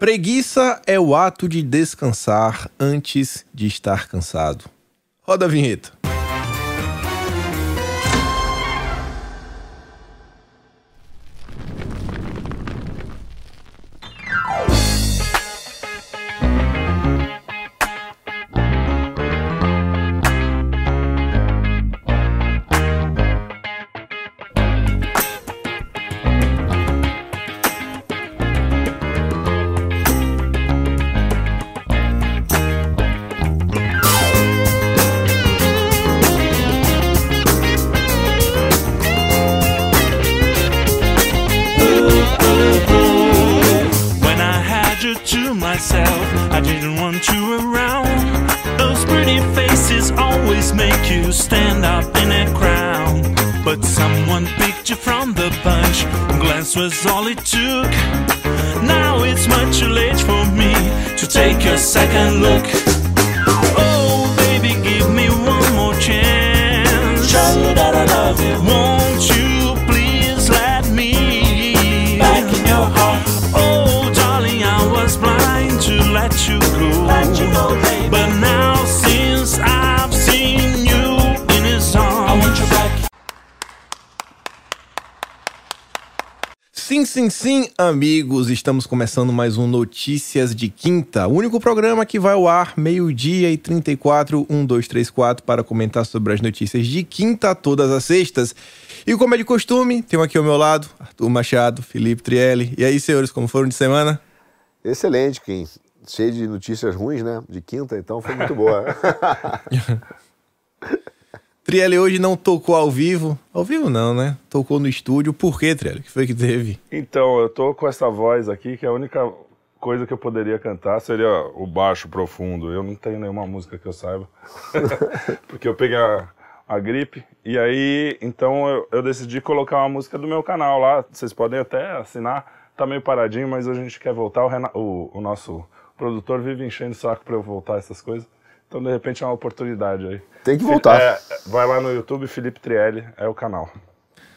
Preguiça é o ato de descansar antes de estar cansado. Roda a vinheta. Amigos, estamos começando mais um Notícias de Quinta, o único programa que vai ao ar meio-dia e 34, 1, 2, 3, 4, para comentar sobre as notícias de quinta todas as sextas. E como é de costume, tenho aqui ao meu lado Arthur Machado, Felipe Trielli. E aí, senhores, como foram de semana? Excelente, Kim. Cheio de notícias ruins, né? De quinta, então foi muito boa. Trielli hoje não tocou ao vivo. Ao vivo não, né? Tocou no estúdio. Por quê, Trielli? O que foi que teve? Então, eu tô com essa voz aqui, que a única coisa que eu poderia cantar seria o baixo profundo. Eu não tenho nenhuma música que eu saiba, porque eu peguei a, a gripe. E aí, então, eu, eu decidi colocar uma música do meu canal lá. Vocês podem até assinar. Tá meio paradinho, mas a gente quer voltar. O, Rena- o, o nosso produtor vive enchendo o saco pra eu voltar essas coisas. Então, de repente, é uma oportunidade aí. Tem que voltar. É, vai lá no YouTube, Felipe Trielli, é o canal.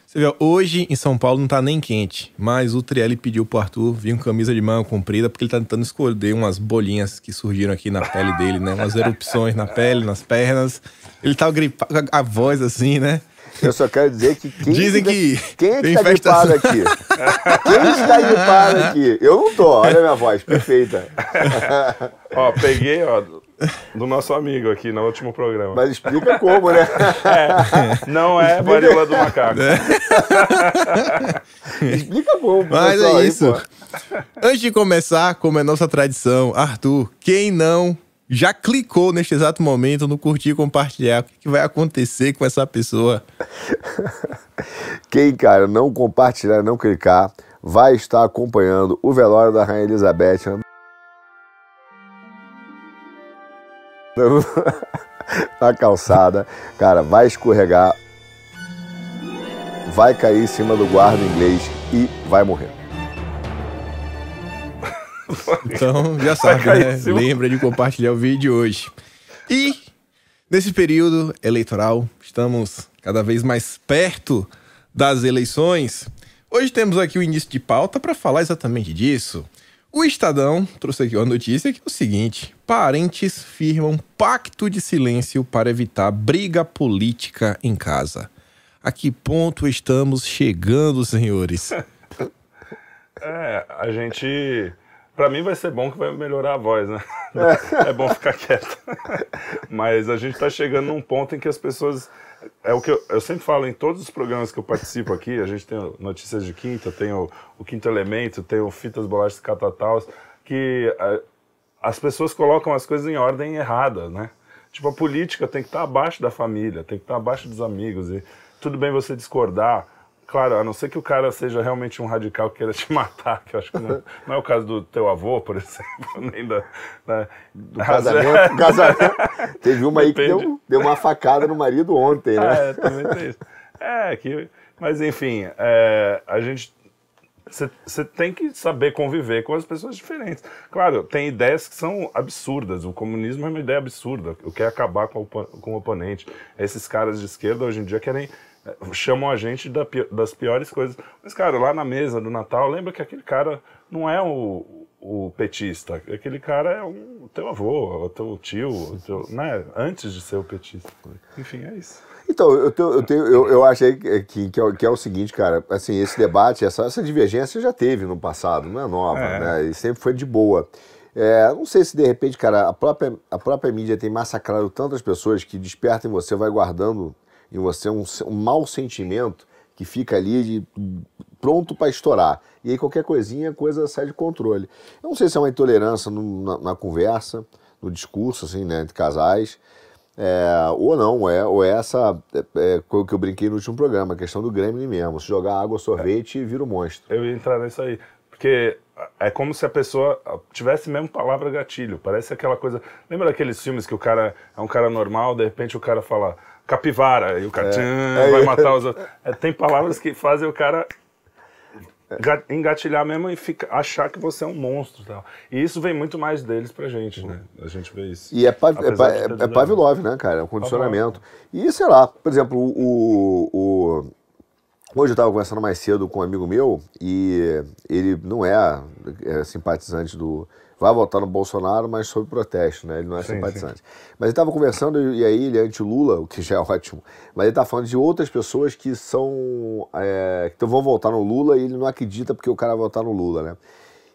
Você vê, hoje em São Paulo não tá nem quente, mas o Trielli pediu pro Arthur vir com camisa de manga comprida porque ele tá tentando esconder umas bolinhas que surgiram aqui na pele dele, né? Umas erupções na pele, nas pernas. Ele tá gripado, com a voz assim, né? Eu só quero dizer que quem, Dizem que quem é que tá gripado infestação. aqui? Quem está gripado aqui? Eu não tô, olha a minha voz, perfeita. Ó, peguei, ó, do nosso amigo aqui no último programa. Mas explica como, né? Não é varíola do macaco. Explica como, Mas pessoal é aí, isso. pô. Antes de começar, como é nossa tradição, Arthur, quem não já clicou neste exato momento no curtir e compartilhar, o que que vai acontecer com essa pessoa? Quem, cara, não compartilhar, não clicar, vai estar acompanhando o velório da Rainha Elizabeth na calçada. Cara, vai escorregar, vai cair em cima do guarda inglês e vai morrer. Então, já sabe, né? Lembra de compartilhar o vídeo de hoje. E nesse período eleitoral, estamos cada vez mais perto das eleições. Hoje temos aqui o início de pauta para falar exatamente disso. O Estadão trouxe aqui uma notícia que é o seguinte: parentes firmam pacto de silêncio para evitar briga política em casa. A que ponto estamos chegando, senhores? É, a gente. Pra mim vai ser bom que vai melhorar a voz, né? É bom ficar quieto. Mas a gente tá chegando num ponto em que as pessoas. É o que eu, eu sempre falo em todos os programas que eu participo aqui. A gente tem Notícias de Quinta, tem o, o Quinto Elemento, tem o Fitas Bolachas Catataus, que é, as pessoas colocam as coisas em ordem errada, né? Tipo, a política tem que estar abaixo da família, tem que estar abaixo dos amigos. E tudo bem você discordar. Claro, a não ser que o cara seja realmente um radical que queira te matar, que eu acho que não, não é o caso do teu avô, por exemplo, nem da. da Do casamento, casamento. Teve uma aí que Depende. deu, deu uma facada no marido ontem, né? É, também tem isso. É, que, mas enfim, é, a gente. Você tem que saber conviver com as pessoas diferentes. Claro, tem ideias que são absurdas. O comunismo é uma ideia absurda. O quer acabar com o, com o oponente. Esses caras de esquerda hoje em dia querem. Chamam a gente da das piores coisas. Mas, cara, lá na mesa do Natal, lembra que aquele cara não é o, o petista. Aquele cara é um teu avô, o teu tio, o teu, né? Antes de ser o petista. Enfim, é isso. Então, eu, tenho, eu, tenho, eu, eu achei que, que, é, o- que é o seguinte, cara, assim, esse debate, essa, essa divergência já teve no passado, não é nova, É. né? E sempre foi de boa. É, não sei se de repente, cara, a própria, a própria mídia tem massacrado tantas pessoas que desperta em você, vai guardando em você um, se- um mau sentimento que fica ali de, pronto para estourar. E aí qualquer coisinha, a coisa sai de controle. Eu não sei se é uma intolerância no- na, na conversa, no discurso, assim, né, entre casais. É, ou não, é, ou é essa é, é, que eu brinquei no último programa, a questão do Gremlin mesmo. Se jogar água, sorvete, vira um monstro. Eu ia entrar nisso aí. Porque é como se a pessoa tivesse mesmo palavra gatilho. Parece aquela coisa. Lembra daqueles filmes que o cara é um cara normal, de repente o cara fala capivara e o cara tchan, É. vai matar os outros. É, tem palavras que fazem o cara ga- engatilhar mesmo e fica, achar que você é um monstro. e Tal. E isso vem muito mais deles pra gente, né? A gente vê isso. E é, é, é, é Pavlov, né, cara? É um condicionamento. E sei lá, por exemplo, o. o- Hoje eu estava conversando mais cedo com um amigo meu e ele não é, é simpatizante do. Vai votar no Bolsonaro, mas sob protesto, né? Ele não é Sim, simpatizante. Mas ele estava conversando e aí ele é anti-Lula, o que já é ótimo. Mas ele está falando de outras pessoas que são. é, que vão votar no Lula e ele não acredita porque o cara vai votar no Lula, né?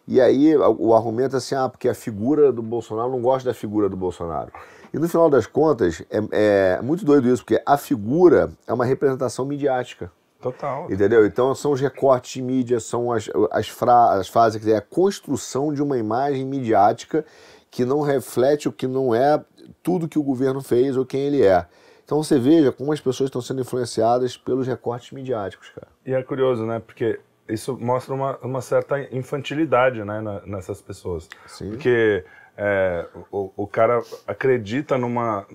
E aí o o argumento é assim, ah, porque a figura do Bolsonaro não gosta da figura do Bolsonaro. E no final das contas, é, é muito doido isso, porque a figura é uma representação midiática. Total. Entendeu? Então são os recortes de mídia, são as, as, fra, as frases, dizer, a construção de uma imagem midiática que não reflete o que não é tudo que o governo fez ou quem ele é. Então você veja como as pessoas estão sendo influenciadas pelos recortes midiáticos, cara. E é curioso, né? Porque isso mostra uma, uma certa infantilidade né, na- nessas pessoas. Sim. Porque é, o, o cara acredita numa,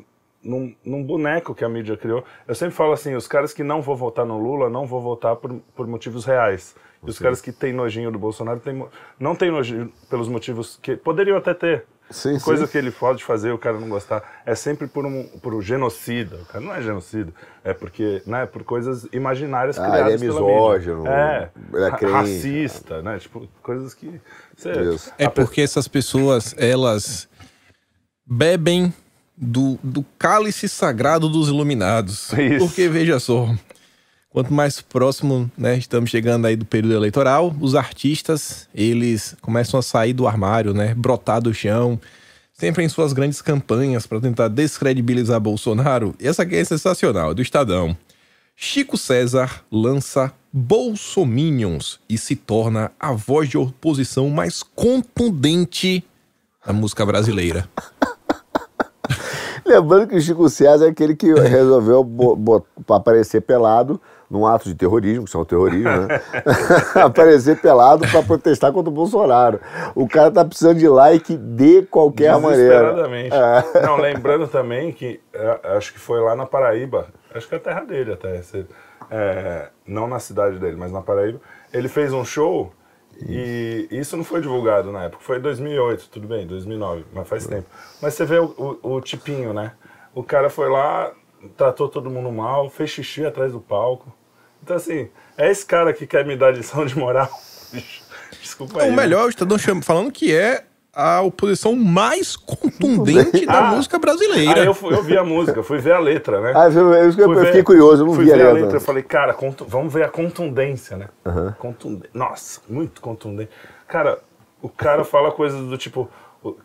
num, num boneco que a mídia criou. Eu sempre falo assim, os caras que não vão votar no Lula não vão votar por, por motivos reais. E os caras que têm nojinho do Bolsonaro têm mo- não têm nojinho pelos motivos que poderiam até ter. Sim, Coisa sim. que ele pode fazer o cara não gostar. É sempre por um, por um genocida. O cara não é genocida. É porque, né, por coisas imaginárias Ah, criadas ele é pela mídia. misógino, É, ele é crente. racista, né? Tipo, coisas que... Você. É porque essas pessoas, elas bebem do, do cálice sagrado dos iluminados. Isso. Porque, veja só, quanto mais próximo, né, estamos chegando aí do período eleitoral, os artistas, eles começam a sair do armário, né, brotar do chão, sempre em suas grandes campanhas para tentar descredibilizar Bolsonaro. E essa aqui é sensacional, é do Estadão. Chico César lança Bolsominions e se torna a voz de oposição mais contundente da música brasileira. Lembrando que o Chico César é aquele que resolveu aparecer pelado num ato de terrorismo, que são o terrorismo, né? aparecer pelado para protestar contra o Bolsonaro. O cara tá precisando de like de qualquer maneira. Desesperadamente. É. Não, lembrando também que é, acho que foi lá na Paraíba, acho que é a terra dele até, é, não na cidade dele, mas na Paraíba. Ele fez um show e isso não foi divulgado na época, foi em 2008, tudo bem, 2009, mas faz tempo. Mas você vê o, o, o tipinho, né? O cara foi lá, tratou todo mundo mal, fez xixi atrás do palco. Então, assim, é esse cara que quer me dar lição de moral. Desculpa aí. o né? melhor, o Estadão chama- falando que é a oposição mais contundente da Ah. música brasileira. Aí eu, fui- eu vi a música, fui ver a letra, né? Ah, eu, eu- eu Fui ver- fiquei curioso, eu não fui vi a ver a letra. letra. Eu falei, cara, contu- vamos ver a contundência, né? Contunde- Nossa, muito contundente. Cara, o cara fala coisas do tipo,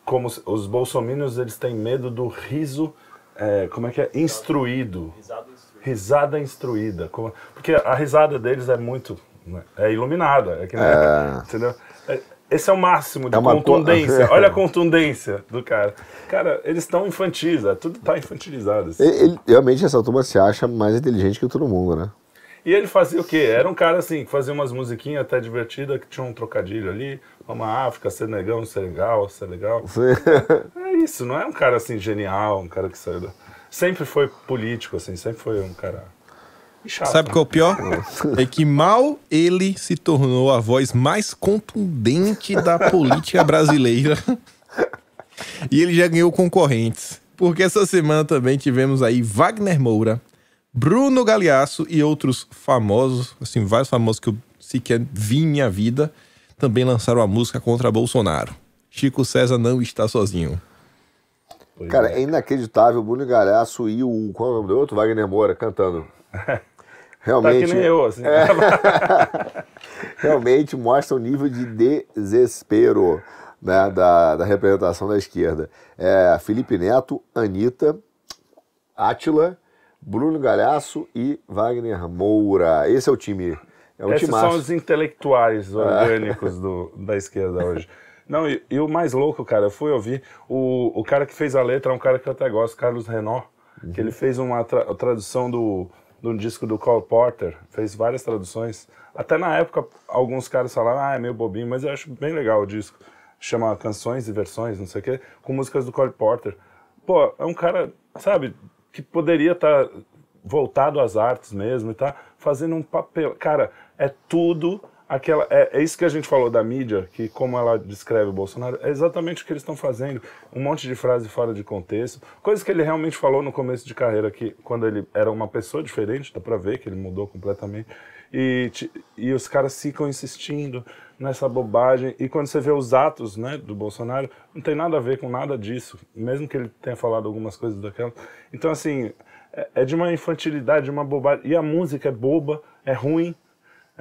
como os- bolsominions, eles têm medo do riso, é, como é que é? Instruído. Risada instruída. Como- porque a risada deles é muito, né, é iluminada. É que, nem- Entendeu? É- Esse é o máximo de É contundência. Olha a contundência do cara. Cara, eles estão infantis, é, tudo tá infantilizado. assim. Ele- ele- realmente essa turma se acha mais inteligente que todo mundo, né? E ele fazia o quê? Era um cara assim, que fazia umas musiquinhas até divertidas, que tinha um trocadilho ali, uma África, ser negão, ser legal, ser legal. É isso, não é um cara assim genial, um cara que saiu da... Sempre foi político, assim, sempre foi um cara. Chato. Sabe qual é o pior? É que mal ele se tornou a voz mais contundente da política brasileira. E ele já ganhou concorrentes. Porque essa semana também tivemos aí Wagner Moura, Bruno Galeasso e outros famosos, assim, vários famosos que eu sequer vi em minha vida, também lançaram a música contra Bolsonaro. Chico César não está sozinho. Cara, é. é inacreditável o Bruno Galhaço e o. Qual é o nome do outro? Wagner Moura cantando. Tá Realmente. que nem eu, assim. realmente mostra o nível de desespero né, da, da representação da esquerda. É Felipe Neto, Anitta, Átila, Bruno Galhaço e Wagner Moura. Esse é o time. É um Esses são os intelectuais orgânicos do, da esquerda hoje. Não, e, e o mais louco, cara, eu fui ouvir, o, o cara que fez a letra é um cara que eu até gosto, Carlos Renó, que ele fez uma tra- tradução do, do disco do Cole Porter, fez várias traduções. Até na época, alguns caras falaram, ah, é meio bobinho, mas eu acho bem legal o disco. Chama Canções e Versões, não sei o quê, com músicas do Cole Porter. Pô, é um cara, sabe, que poderia estar voltado às artes mesmo e tá fazendo um papel. Cara, é tudo aquela. É, é isso que a gente falou da mídia, que como ela descreve o Bolsonaro, é exatamente o que eles estão fazendo. Um monte de frase fora de contexto. Coisas que ele realmente falou no começo de carreira, que quando ele era uma pessoa diferente, dá pra ver que ele mudou completamente. E, e os caras ficam insistindo nessa bobagem. E quando você vê os atos né, do Bolsonaro, não tem nada a ver com nada disso, mesmo que ele tenha falado algumas coisas daquela. Então, assim, é, é de uma infantilidade, de uma bobagem. E a música é boba, é ruim.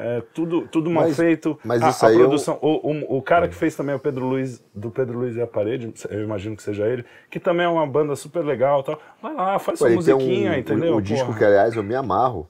É tudo, tudo mal Mas- feito. mas a, isso a aí eu- produção. O, o, o cara que fez também o Pedro Luiz, do Pedro Luiz e a Parede, eu imagino que seja ele, que também é uma banda super legal e tal. Vai lá, faz Pô, sua musiquinha, um- entendeu? O, o disco que, aliás, eu me amarro,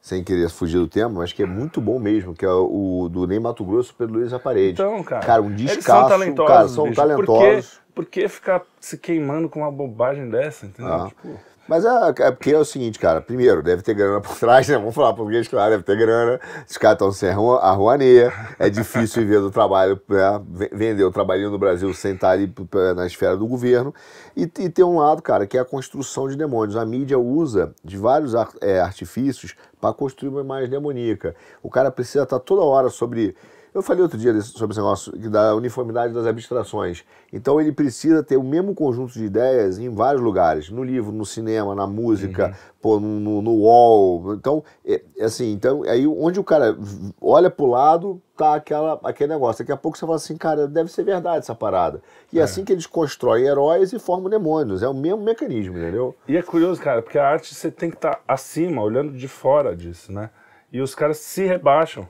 sem querer fugir do tema, mas que é muito bom mesmo, que é o do Ney Mato Grosso, Pedro Luiz da Parede. Então, cara. Cara, um eles descasso, são talentosos. cara, são bicho. talentosos. Por que, por que ficar se queimando com uma bobagem dessa, entendeu? Ah. Tipo, Mas é, é porque é o seguinte, cara. Primeiro, deve ter grana por trás, né? Vamos falar português, claro, deve ter grana. Os caras estão sem arru- arruaneia. É difícil viver do trabalho, né? Vender o trabalhinho no Brasil sem estar ali na esfera do governo. E, e tem um lado, cara, que é a construção de demônios. A mídia usa de vários é, artifícios para construir uma imagem demoníaca. O cara precisa estar toda hora sobre. Eu falei outro dia desse- sobre esse negócio da uniformidade das abstrações. Então ele precisa ter o mesmo conjunto de ideias em vários lugares, no livro, no cinema, na música, pô, no, no, wall. Então, é, é assim, então aí onde o cara olha pro lado, tá aquela, aquele negócio. Daqui a pouco você fala assim, cara, deve ser verdade essa parada. E é assim que eles constroem heróis e formam demônios. É o mesmo mecanismo, entendeu? E é curioso, cara, porque a arte você tem que estar acima, olhando de fora disso, né? E os caras se rebaixam.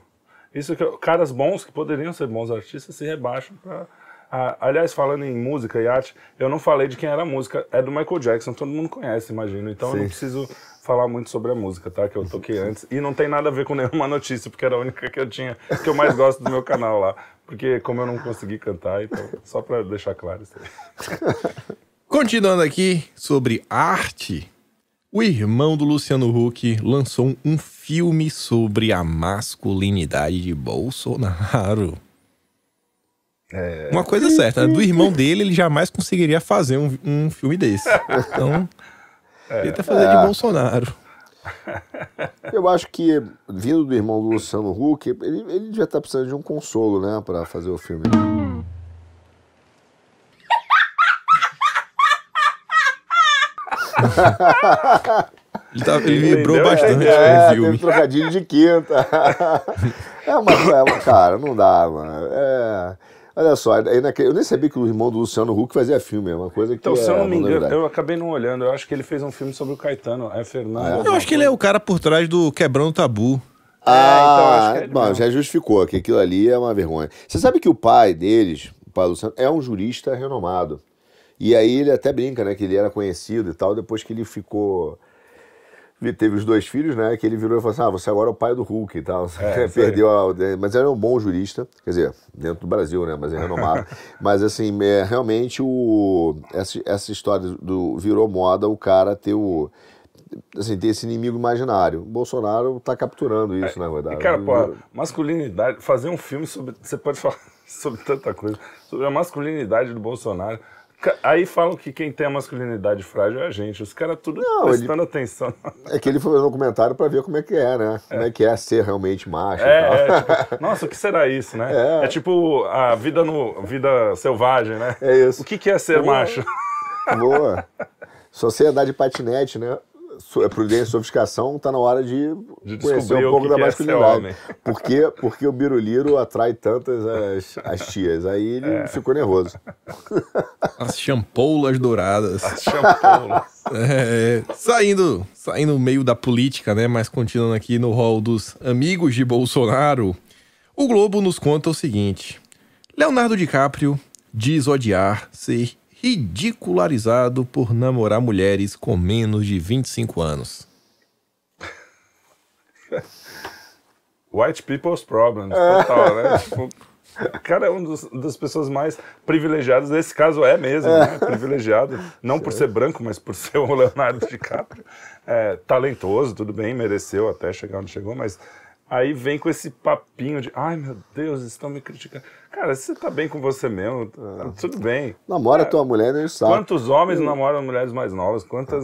Isso que caras bons que poderiam ser bons artistas se rebaixam pra. Ah, aliás, falando em música e arte, eu não falei de quem era a música, é do Michael Jackson, todo mundo conhece, imagino. Então eu não Sim. preciso falar muito sobre a música, tá? Que eu toquei antes. E não tem nada a ver com nenhuma notícia, porque era a única que eu tinha, que eu mais gosto do meu canal lá. Porque como eu não consegui cantar, então, só pra deixar claro isso aí. Continuando aqui sobre arte, o irmão do Luciano Huck lançou um filme sobre a masculinidade de Bolsonaro. Uma coisa certa, do irmão dele, ele jamais conseguiria fazer um, um filme desse. Então, tenta fazer de Bolsonaro. Eu acho que, vindo do irmão do Luciano Huck, ele, ele devia estar precisando de um consolo, né, pra fazer o filme. Ele, tá- ele vibrou Entendeu? bastante É, com o teve filme. trocadilho de quinta. é uma, é uma- cara, não dá, mano. É, olha só, eu nem sabia que o irmão do Luciano Huck fazia filme, é uma coisa que Então, se é eu não me uma engano, eu acabei não olhando. Eu acho que ele fez um filme sobre o Caetano. É Fernando. Ah, é? Eu acho que ele é o cara por trás do Quebrando o Tabu. Ah, então, acho que é ele bom, mesmo. já justificou que aquilo ali é uma vergonha. Você sabe que o pai deles, o pai do Luciano, é um jurista renomado. E aí ele até brinca, né, que ele era conhecido e tal, depois que ele ficou... ele Teve os dois filhos, né? Que ele virou e falou assim: Ah, você agora é o pai do Hulk e tal. É, Perdeu a. Mas ele é um bom jurista, quer dizer, dentro do Brasil, né? Mas é renomado. mas assim, é, realmente o, essa, essa história do virou moda o cara ter o. Assim, ter esse inimigo imaginário. O Bolsonaro tá capturando isso, na verdade. E, cara, pô, masculinidade, fazer um filme sobre. Você pode falar sobre tanta coisa. Sobre a masculinidade do Bolsonaro. Aí falam que quem tem a masculinidade frágil é a gente. Os caras tudo Não, prestando atenção. É que ele foi fazer um documentário pra ver como é que é, né? Como é que é ser realmente macho. É, é, tipo, nossa, o que será isso, né? É. É, tipo a vida no vida selvagem, né? É isso. O que, que é ser Boa. macho? Boa. Só sei andar de patinete, né? So- prudência e sofisticação, tá na hora de, De conhecer um pouco que da que é masculinidade. Por quê? Porque o Biruliro atrai tantas as, as tias. Aí ele É. ficou nervoso. As champoulas douradas. Shampoo. É, saindo, saindo meio da política, né? Mas continuando aqui no rol dos amigos de Bolsonaro, o Globo nos conta o seguinte: Leonardo DiCaprio diz odiar ser ridicularizado por namorar mulheres com menos de 25 anos. White people's problems, total, né? Tipo, cara é uma das pessoas mais privilegiadas, nesse caso é mesmo, né? Privilegiado, não por ser branco, mas por ser o Leonardo DiCaprio. É, talentoso, tudo bem, mereceu até chegar onde chegou, mas aí vem com esse papinho de ai meu Deus, estão me criticando. Cara, você tá bem com você mesmo, tá tudo bem. Namora tua mulher e sabe. Quantos homens namoram mulheres mais novas? Quantas.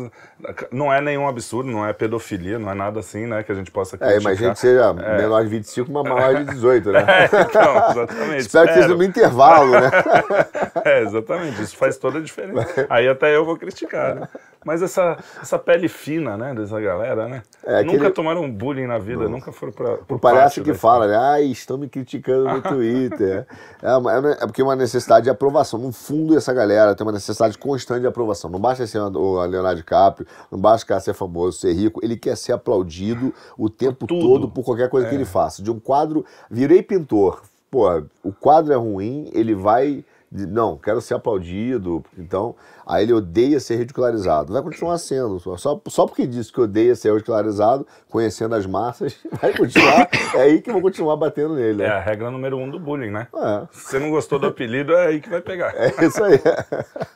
Não é nenhum absurdo, não é pedofilia, não é nada assim, né? Que a gente possa É, criticar. imagina que seja menor de 25, mas maior de 18, né? É, então, exatamente. Espero que seja no intervalo, né? É, exatamente. Isso faz toda a diferença. Aí até eu vou criticar, né? Mas essa, essa pele fina, né, dessa galera, né? É, nunca aquele- tomaram bullying na vida, nunca foram pra. Parece pátio que fala, né? Ai, estão me criticando no Twitter. É, é é porque é uma necessidade de aprovação. No fundo, essa galera tem uma necessidade constante de aprovação. Não basta ser o Leonardo DiCaprio, não basta ser famoso, ser rico. Ele quer ser aplaudido o tempo tudo. todo por qualquer coisa que ele faça. De um quadro, virei pintor. Pô, o quadro é ruim, ele vai. Não, quero ser aplaudido. Então, aí ele odeia ser ridicularizado. Vai continuar sendo. Só, só porque disse que odeia ser ridicularizado, conhecendo as massas, vai continuar. é aí que vão continuar batendo nele. É Né? a regra número um do bullying, né? É, Se você não gostou do apelido, é aí que vai pegar. é isso aí.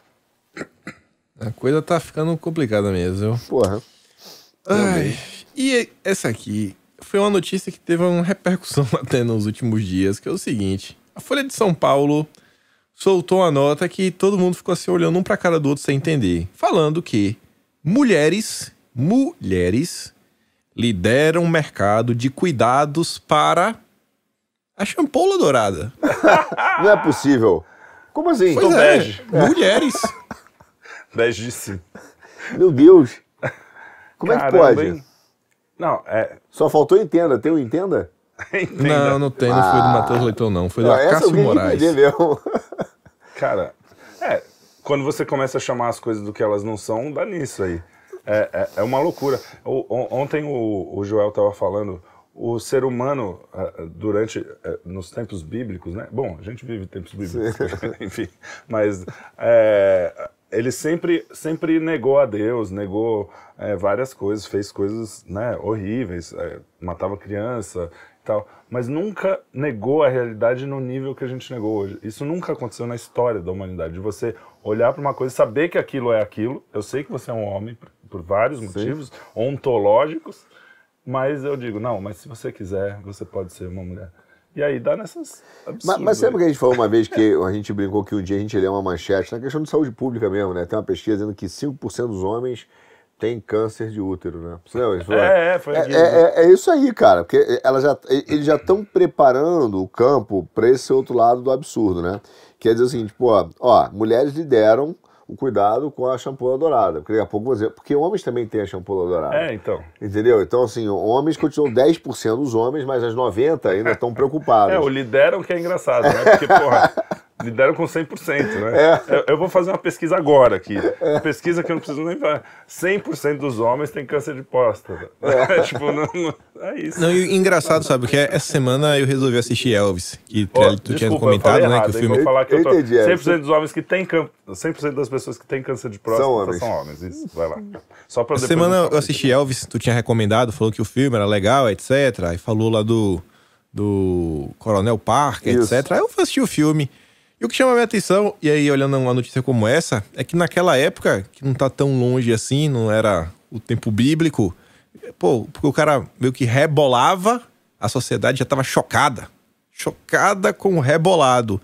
A coisa tá ficando complicada mesmo. viu? Porra. Ai, e essa aqui foi uma notícia que teve uma repercussão até nos últimos dias, que é o seguinte: a Folha de São Paulo soltou uma nota que todo mundo ficou assim olhando um pra cara do outro sem entender, falando que mulheres, mulheres lideram o mercado de cuidados para a champoula dourada. Não é possível. Como assim? Pois Então é, bege. mulheres. 10 de 5. Meu Deus. Como é que pode? hein? Não, é. Só faltou entenda. Tem um entenda? Entenda. Não, não tem, não foi do Matheus Leitão, não. Foi do Ah, Acácio que Moraes. mesmo. Cara, é. Quando você começa a chamar as coisas do que elas não são, dá nisso aí. É, é, é uma loucura. O- on- ontem o, o Joel estava falando, o ser humano, ah, durante, eh, nos tempos bíblicos, né? Bom, a gente vive tempos bíblicos, enfim. Mas é, ele sempre, sempre negou a Deus, negou eh, várias coisas, fez coisas né, horríveis, eh, matava criança tal. Mas nunca negou a realidade no nível que a gente negou hoje. Isso nunca aconteceu na história da humanidade. De você olhar para uma coisa e saber que aquilo é aquilo. Eu sei que você é um homem por, vários motivos ontológicos, mas eu digo, não, mas se você quiser, você pode ser uma mulher. E aí dá nessas. Mas, mas aí. que a gente falou uma vez que a gente brincou que um dia a gente lê uma manchete na questão de saúde pública mesmo, né? Tem uma pesquisa dizendo que 5% dos homens têm câncer de útero, né? Você? É, é, foi É, é- é- é isso aí, cara, porque ela já, eles já estão preparando o campo para esse outro lado do absurdo, né? Quer dizer o seguinte, pô, ó, mulheres lideram o cuidado com a shampoo dourada. Porque daqui a pouco vou dizer, porque homens também têm a shampoo dourada. É, então. Entendeu? Então, assim, homens continuam 10% dos homens, mas as 90% ainda estão preocupados. É, o lideram que é engraçado, né? Porque, porra, lideram com 100%, né? É. Eu, eu vou fazer uma pesquisa agora aqui. Pesquisa que eu não preciso nem falar. 100% dos homens têm câncer de próstata. É. tipo, não, não- é isso. Não, e engraçado, sabe? Porque essa semana eu resolvi assistir Elvis, que Trelli, tu tinha desculpa, eu comentado, né? errado, que o filme. Vou falar que eu tô... Eu entendi, é. 100% dos homens que têm câncer... 100% das pessoas que têm câncer de próstata São homens. são homens. Isso, vai lá. Só pra Essa semana eu assisti Elvis, tu tinha recomendado, falou que o filme era legal, etc. Aí falou lá do, do Coronel Parker, Isso. etc. Aí eu fui assistir o filme. E o que chama a minha atenção, e aí olhando uma notícia como essa, é que naquela época, que não tá tão longe assim, não era o tempo bíblico, pô, porque o cara meio que rebolava, a sociedade já tava chocada. Chocada com o rebolado.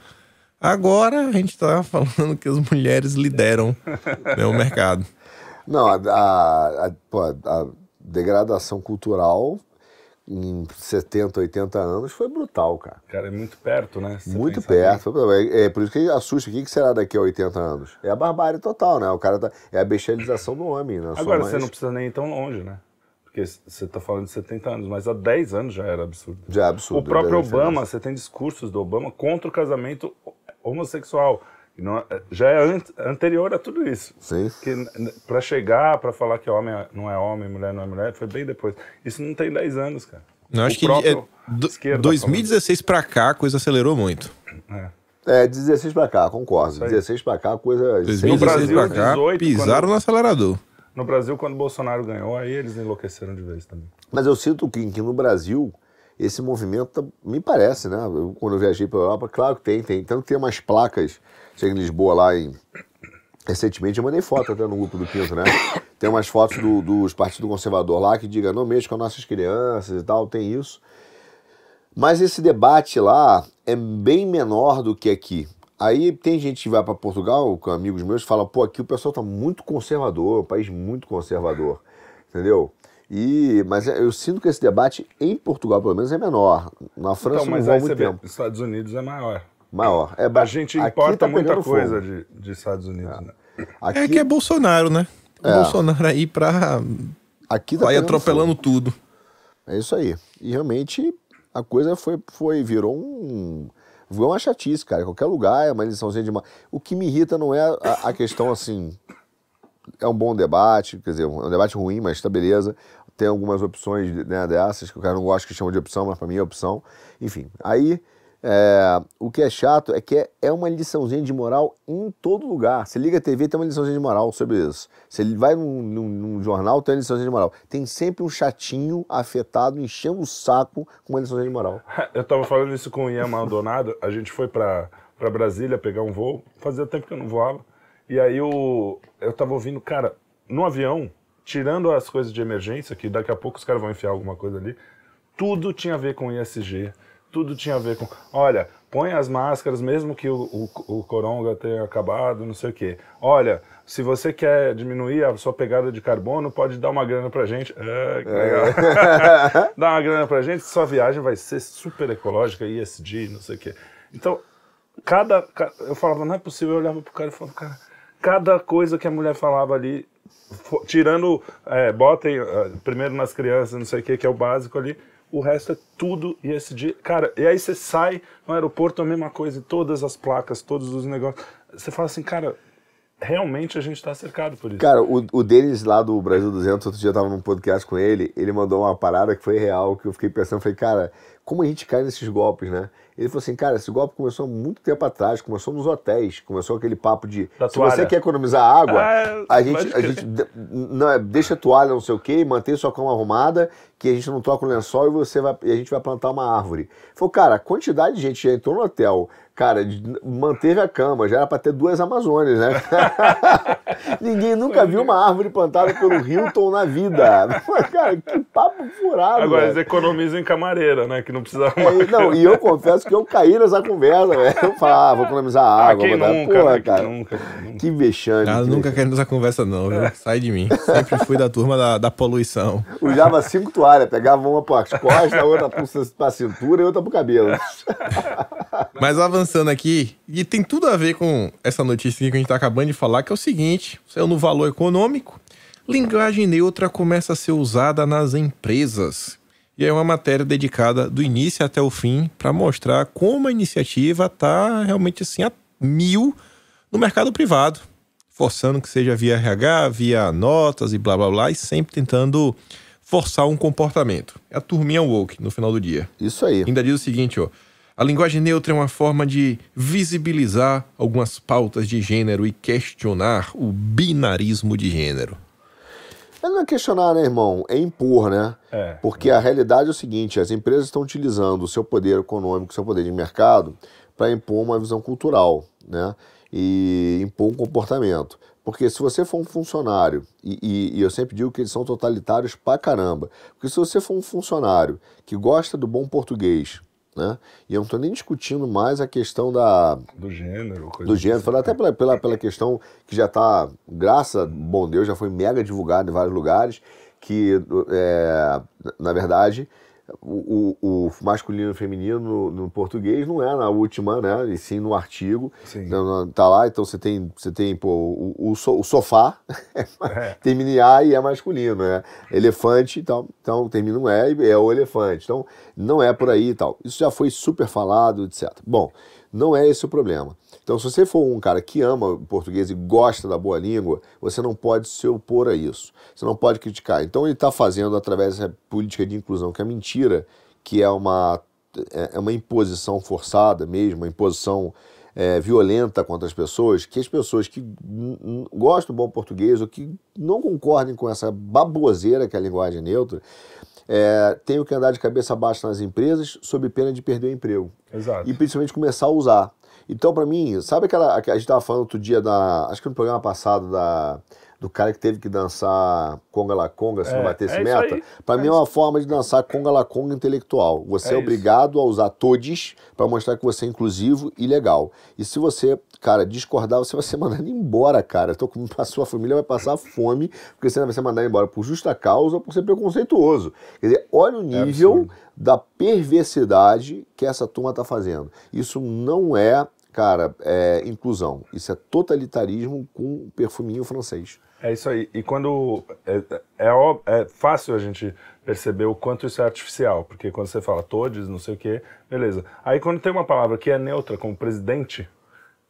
Agora a gente tá falando que as mulheres lideram né, o mercado. Não, a, a- a- a degradação cultural em 70, 80 anos foi brutal, cara. Cara, é muito perto, né? Você Muito perto. É, é por isso que assusta. O que será daqui a 80 anos? É a barbárie total, né? O cara tá, é a bestialização do homem, né? Agora, mais- você não precisa nem ir tão longe, né? Porque você tá falando de 70 anos, mas há 10 anos já era absurdo. Já é absurdo. O próprio. Obama, você tem discursos do Obama contra o casamento homossexual. Não- já é an- anterior a tudo isso. Sim. Que para chegar, para falar que homem não é homem, mulher não é mulher, foi bem depois. Isso não tem 10 anos, cara. Eu acho que é, do- esquerda 2016 pra cá a coisa acelerou muito. É. É, 16 pra cá, concordo. aí. 16 pra cá, coisa. 2016 Brasil, pra cá 18, pisaram quando- no acelerador. No Brasil, quando o Bolsonaro ganhou, aí eles enlouqueceram de vez também. Mas eu sinto que, que no Brasil esse movimento tá- me parece, né? Eu, quando eu viajei para Europa, claro que tem, tem. Tanto que tem umas placas, chega em Lisboa lá em. Recentemente eu mandei foto até no grupo do Quinto, né? Tem umas fotos do- dos Partido Conservador lá que diga não mexa com nossas crianças e tal, tem isso. Mas esse debate lá é bem menor do que aqui. Aí tem gente que vai para Portugal, com amigos meus, que fala, pô, aqui o pessoal tá muito conservador, um país muito conservador, entendeu? E, mas eu sinto que esse debate em Portugal, pelo menos, é menor. Na França Então, não mas há aí você muito vê, tempo. Estados Unidos é maior. Maior. É, A gente importa tá muita coisa de, de Estados Unidos, né? Aqui, É que é Bolsonaro, né? É. Bolsonaro aí pra aqui tá pegando atropelando fogo. tudo. É isso aí. E realmente a coisa foi, foi virou um. Virou uma chatice, cara. Em qualquer lugar é uma liçãozinha de. ma- O que me irrita não é a, a questão assim. É um bom debate, quer dizer, é um debate ruim, mas tá beleza. Tem algumas opções né, dessas, que o cara não gosta que chama de opção, mas pra mim é opção. Enfim, aí é, o que é chato é que é, é uma liçãozinha de moral em todo lugar. Você liga a TV, tem uma liçãozinha de moral sobre isso. Você vai num, num- num jornal, tem uma liçãozinha de moral. Tem sempre um chatinho afetado, enchendo o saco com uma liçãozinha de moral. Eu tava falando isso com o Ian Maldonado, a gente foi pra Brasília pegar um voo, fazia tempo que eu não voava, e aí o, eu tava ouvindo, cara, no avião, tirando as coisas de emergência, que daqui a pouco os caras vão enfiar alguma coisa ali, tudo tinha a ver com ISG, tudo tinha a ver com, olha, põe as máscaras, mesmo que o, o, o coronga tenha acabado, não sei o quê. Olha, se você quer diminuir a sua pegada de carbono, pode dar uma grana pra gente. É, que legal. Dá uma grana pra gente, sua viagem vai ser super ecológica, ESG, não sei o quê. Então, cada, ca- eu falava, não é possível, eu olhava pro cara e falava, cara, cada coisa que a mulher falava ali, tirando, é, botem ah, primeiro nas crianças, não sei o que, que é o básico ali, o resto é tudo ESG. Cara, e aí você sai no aeroporto, a mesma coisa, todas as placas, todos os negócios. Você fala assim, cara, realmente a gente tá cercado por isso. Cara, o, o Denis lá do Brasil 200, outro dia eu tava num podcast com ele, ele mandou uma parada que foi real, que eu fiquei pensando, falei, cara, como a gente cai nesses golpes, né? Ele falou assim, cara, esse golpe começou há muito tempo atrás, começou nos hotéis, começou aquele papo de, Da se você quer economizar água, Ah, a gente, a gente não, é, deixa a toalha não sei o quê, mantém sua cama arrumada, que a gente não troca o lençol e, você vai, e a gente vai plantar uma árvore. Ele Falou, cara, a quantidade de gente já entrou no hotel, cara, manteve a cama, já era pra ter duas Amazonas, né? Ninguém nunca viu uma árvore plantada pelo Hilton na vida. Cara, que papo furado, Agora velho. eles economizam em camareira, né? Que não precisa É, não, e eu confesso que eu caí nessa conversa, velho. Eu falava, ah, vou economizar Ah, água. quem vou dar- nunca, Porra, né? Quem cara. nunca, nunca. Que vexame. Ah, que nunca quero nessa conversa, não, viu? Sai de mim. Sempre fui da turma da, da poluição. Usava cinco toalhas, pegava uma para as costas, outra para a cintura e outra para o cabelo. Mas avançando aqui, e tem tudo a ver com essa notícia que a gente tá acabando de falar, que é o seguinte: saiu no valor econômico, linguagem neutra começa a ser usada nas empresas. E é uma matéria dedicada do início até o fim para mostrar como a iniciativa tá realmente assim a mil no mercado privado, forçando que seja via RH, via notas e blá blá blá, e sempre tentando forçar um comportamento. É a turminha woke no final do dia. Isso aí. Ainda diz o seguinte, ó. A linguagem neutra é uma forma de visibilizar algumas pautas de gênero e questionar o binarismo de gênero. É não é questionar, né, irmão? É impor, né? É. Porque a realidade é o seguinte: as empresas estão utilizando o seu poder econômico, o seu poder de mercado, para impor uma visão cultural, né? E impor um comportamento. Porque se você for um funcionário, e, e- e eu sempre digo que eles são totalitários pra caramba, porque se você for um funcionário que gosta do bom português, né? E eu não estou nem discutindo mais a questão da, Do gênero, coisa do gênero, falando até pela, pela, pela questão que já está, graças a bom Deus, já foi mega divulgado em vários lugares, que, é, na verdade, o, o, o masculino e o feminino no, no português não é na última, né? E sim no artigo. Sim. Então, tá lá, então você tem, você tem pô, o, o, so- o sofá, É. termina em A e é masculino, né? Elefante, então, então termina em E e é o elefante. Então, não é por aí e tal. Isso já foi super falado, etc. Bom, não é esse o problema. Então, se você for um cara que ama o português e gosta da boa língua, você não pode se opor a isso. Você não pode criticar. Então, ele está fazendo, através dessa política de inclusão, que é mentira, que é uma, é é uma imposição forçada mesmo, uma imposição é, violenta contra as pessoas, que as pessoas que gostam do bom português ou que não concordem com essa baboseira que é a linguagem neutra, é, tenham que andar de cabeça baixa nas empresas sob pena de perder o emprego Exato. e principalmente começar a usar. Então, pra mim, sabe aquela. A gente estava falando outro dia da. Acho que no programa passado da. Do cara que teve que dançar conga la conga se É, não batesse é isso meta. Pra É mim é uma forma de dançar conga la conga intelectual. Você é, É isso. obrigado a usar todes pra mostrar que você é inclusivo e legal. E se você, cara, discordar, você vai ser mandado embora, cara. Tô com a sua família vai passar fome porque você vai ser mandado embora por justa causa ou por ser preconceituoso. Quer dizer, olha o nível absurdo. da perversidade que essa turma está fazendo. Isso não é, cara, é inclusão. Isso é totalitarismo com perfuminho francês. É isso aí. E quando. É, é, ó- é fácil a gente perceber o quanto isso é artificial, porque quando você fala todes, não sei o quê, beleza. Aí quando tem uma palavra que é neutra, como presidente,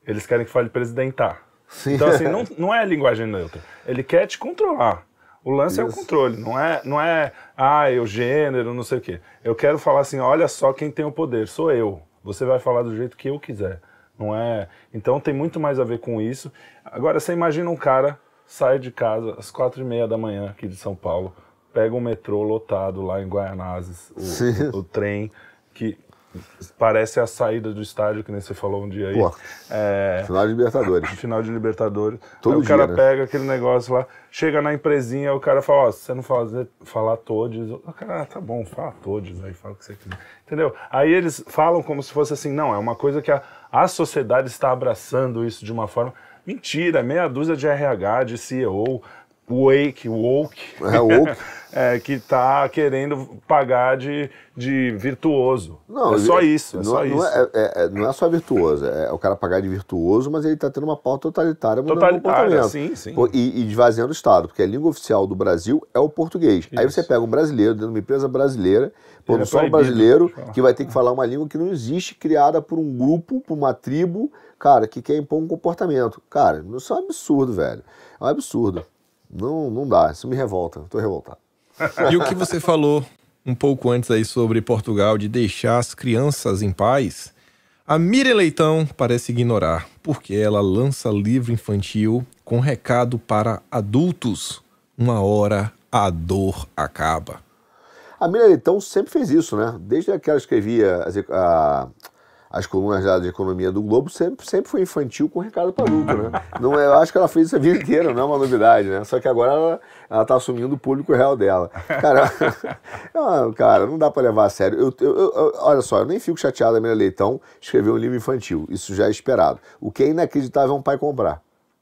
eles querem que fale presidentar. Então, assim, não, não é linguagem neutra. Ele quer te controlar. O lance é o Isso. controle, não é, não é, ah, eu gênero, não sei o quê. Eu quero falar assim, olha só quem tem o poder, sou eu. Você vai falar do jeito que eu quiser. Não é. Então tem muito mais a ver com isso. Agora você imagina um cara sai de casa às quatro e meia da manhã aqui de São Paulo, pega um metrô lotado lá em Guaianazes, o, o, o trem que parece a saída do estádio que nem você falou um dia aí. Pô. É, Final de Libertadores. final de Libertadores. Todo aí o cara dia, né? pega aquele negócio lá, chega na empresinha, o cara fala, ó, se você não fazer, falar todos, o cara, ah, tá bom, fala todos, aí fala o que você quiser. Entendeu? Aí eles falam como se fosse assim, não, é uma coisa que a, a sociedade está abraçando isso de uma forma. Mentira, meia dúzia de RH, de CEO, Wake, Woke, É, woke. é, que tá querendo pagar de, de virtuoso. é só isso, é não, só não isso. É, é- é- não é só virtuoso, é o cara pagar de virtuoso, mas ele está tendo uma pauta totalitária Totalitária, sim, sim. E, e esvaziando o Estado, porque a língua oficial do Brasil é o português. Aí você pega um brasileiro dentro de uma empresa brasileira, pô, não é só um brasileiro, que vai ter que falar uma língua que não existe, criada por um grupo, por uma tribo, cara, que quer impor um comportamento. Cara, isso é um absurdo, velho. É um absurdo. Não, não dá, isso me revolta, tô revoltado. E o que você falou um pouco antes aí sobre Portugal, de deixar as crianças em paz, a Miriam Leitão parece ignorar, porque ela lança livro infantil com recado para adultos. Uma hora a dor acaba. A Miriam Leitão sempre fez isso, né? Desde que ela escrevia a- as colunas dela de economia do Globo, sempre, sempre foi infantil com recado para adulto, né? Não, é- eu acho que ela fez isso a vida inteira, não é uma novidade, né? Só que agora ela, ela tá assumindo o público real dela. Cara, ah, cara não dá para levar a sério. Eu, eu- eu- olha só, eu nem fico chateado da Miriam Leitão escrever um livro infantil. Isso já é esperado. O que é inacreditável é um pai comprar.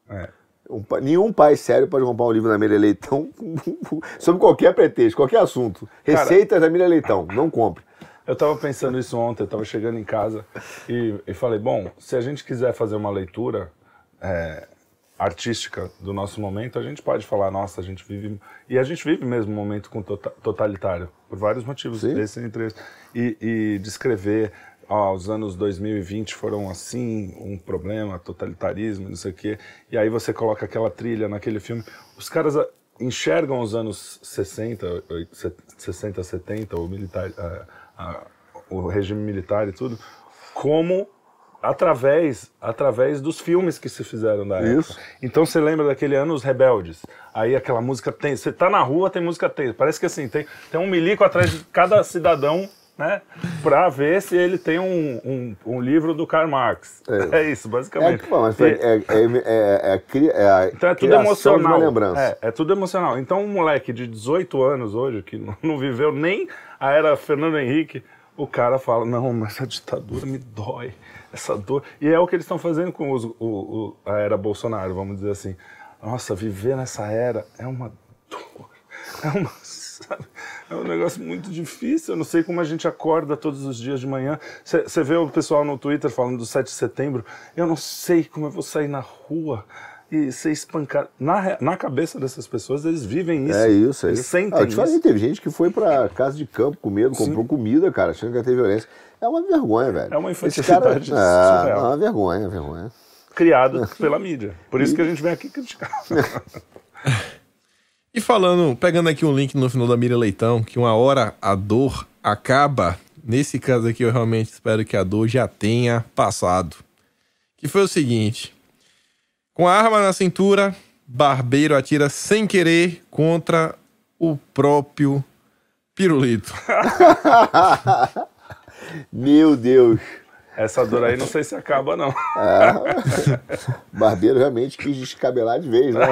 É. Um nenhum pai sério pode comprar um livro da Miriam Leitão sobre qualquer pretexto, qualquer assunto. Cara- Receitas da Miriam Leitão, não compre. Eu tava pensando isso ontem, eu tava chegando em casa e, e falei, bom, se a gente quiser fazer uma leitura é, artística do nosso momento, a gente pode falar, nossa, a gente vive... E a gente vive mesmo um momento com tota- totalitário, por vários motivos, Sim. esse entre eles. E, e descrever, ó, os anos 2020 foram assim, um problema, totalitarismo, não sei o quê. E aí você coloca aquela trilha naquele filme. Os caras ah, enxergam os anos 60, oi- se- 60, 70, o militar, ah, o regime militar e tudo, como através através dos filmes que se fizeram da época. Isso. Então você lembra daquele ano Os Rebeldes? Aí aquela música tem, você tá na rua, tem música tensa. Parece que assim, tem, tem um milico atrás de cada cidadão, né? Pra ver se ele tem um, um, um livro do Karl Marx. É. É, isso, É, basicamente. pô, mas é, é, é, é a é a então é tudo emocional. de uma lembrança. É, é tudo emocional. Então um moleque de 18 anos hoje, que não- viveu nem a era Fernando Henrique, o cara fala, não, mas essa ditadura me dói, essa dor. E é o que eles estão fazendo com os- o, o- a era Bolsonaro, vamos dizer assim. Nossa, viver nessa era é uma dor. É, uma, sabe, é um negócio muito difícil. Eu não sei como a gente acorda todos os dias de manhã. Você vê o pessoal no Twitter falando do 7 de setembro. Eu não sei como eu vou sair na rua e ser espancado. Na, na cabeça dessas pessoas, eles vivem isso. É isso, é Eles isso. sentem Ah, eu te falei, isso. teve gente que foi pra casa de campo com medo, comprou comida, cara, achando que ia ter violência. É uma vergonha, velho. É uma infantilidade cara, é, surreal. não, é uma vergonha, é uma vergonha. Criado pela mídia. Por isso que a gente vem aqui criticar. E falando, pegando aqui um link no final da Miriam Leitão, que uma hora a dor acaba. Nesse caso aqui, eu realmente espero que a dor já tenha passado. Que foi o seguinte: com a arma na cintura, Barbeiro atira sem querer contra o próprio pirulito. Meu Deus. Essa dor aí não sei se acaba, não. Barbeiro realmente quis descabelar de vez, né?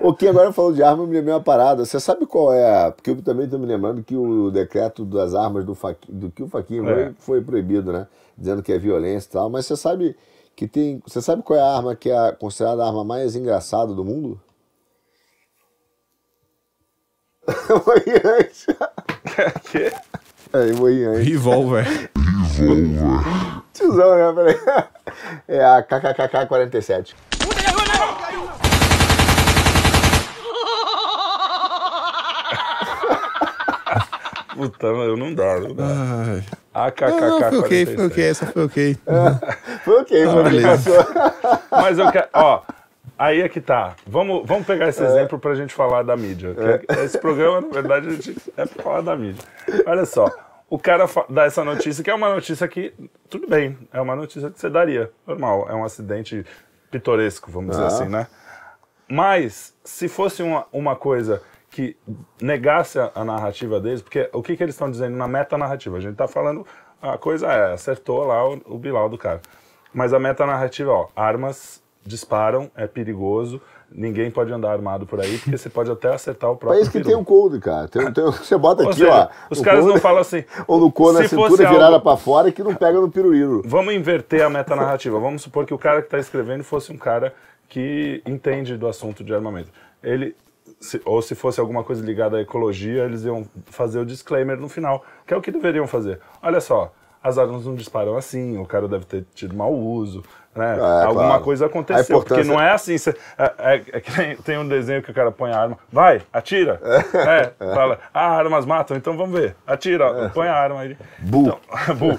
o que agora falou de arma, eu me lembrei uma parada. Você sabe qual é? a- Porque eu também estou me lembrando que o decreto das armas do, faqui, do que o Faquinha É. foi, proibido, né? Dizendo que é violência e tal. Mas você sabe que tem. Você sabe qual é a arma que é considerada a arma mais engraçada do mundo? Moiante. Que? É, Moiante. Revolver. Tiozão, né? Peraí. É a KKKK-47. Puta, eu não dá. Não dá. Ai. AKKK Não, não, foi ok, foi 47. ok, essa foi ok. Foi ok, foi beleza. Mas eu quero. Ó, aí é que tá. Vamos, vamos pegar esse exemplo pra gente falar da mídia. que Esse programa, na verdade, a gente é pra falar da mídia. Olha só. O cara dá essa notícia, que é uma notícia que, tudo bem, é uma notícia que você daria. Normal, é um acidente pitoresco, vamos dizer Ah. assim, né? Mas, se fosse uma, uma coisa que negasse a, a narrativa deles, porque o que, que eles estão dizendo na metanarrativa? A gente tá falando, a coisa é, acertou lá o, o Bilal do cara. Mas a metanarrativa, ó, armas disparam, é perigoso, ninguém pode andar armado por aí, porque você pode até acertar o É próprio isso que peru. tem o cold, cara. Tem, tem- você bota aqui, seja, ó. os caras cold, não falam assim. Ou no couro na cintura virada algo- pra fora que não pega no piruliro. Vamos inverter a metanarrativa. Vamos supor que o cara que está escrevendo fosse um cara que entende do assunto de armamento. Ele, se- ou se fosse alguma coisa ligada à ecologia, eles iam fazer o disclaimer no final, que é o que deveriam fazer. Olha só, as armas não disparam assim, o cara deve ter tido mau uso, né? É, Alguma claro. coisa aconteceu, porque importância- não é assim. cê- é, é- é tem um desenho que o cara põe a arma, vai, atira. É, fala, ah, armas matam, então vamos ver, atira, põe a arma aí. Bu. Então, Bu.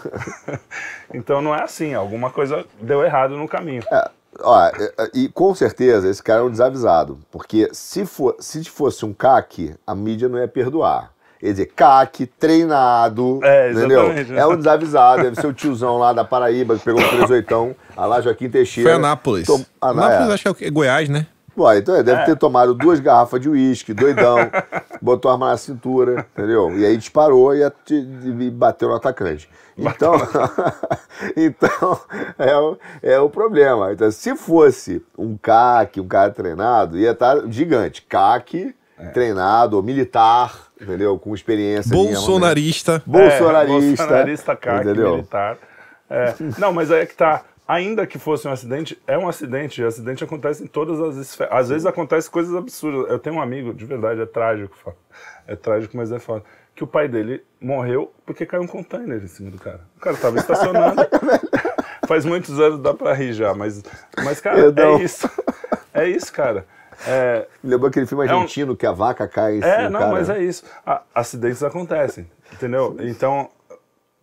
então não é assim, alguma coisa deu errado no caminho. É, ó, é, é, e com certeza esse cara é um desavisado. Porque se, for, se fosse um CAC, a mídia não ia perdoar. Quer dizer, CAC, treinado, É, entendeu? É um desavisado, deve ser o tiozão lá da Paraíba que pegou um 38, a lá Joaquim Teixeira. Foi Anápolis. Tom- Ah, Anápolis é. acho que é o? Goiás, né? Pô, então ele deve É. ter tomado duas garrafas de uísque, doidão, botou a arma na cintura, entendeu? E aí disparou e, ati- e bateu no atacante. Então, então é, o, é o problema. Então, se fosse um CAC, um cara treinado, ia estar gigante. CAC, É. treinado, militar, entendeu? Com experiência. Bolsonarista. Bolsonarista. É, bolsonarista, CAC, entendeu? militar. É, não, mas aí é que tá. Ainda que fosse um acidente, é um acidente. E acidente acontece em todas as esferas. Às vezes acontece coisas absurdas. Eu tenho um amigo, de verdade, é trágico. É trágico, mas é foda. Que o pai dele morreu porque caiu um container em cima do cara. O cara tava estacionando. Faz muitos anos, dá pra rir já, mas, mas cara, é isso. É isso, cara. É, Me lembrou aquele filme É um- argentino que a vaca cai é, não, cara. mas é isso. A- acidentes acontecem, entendeu? Então,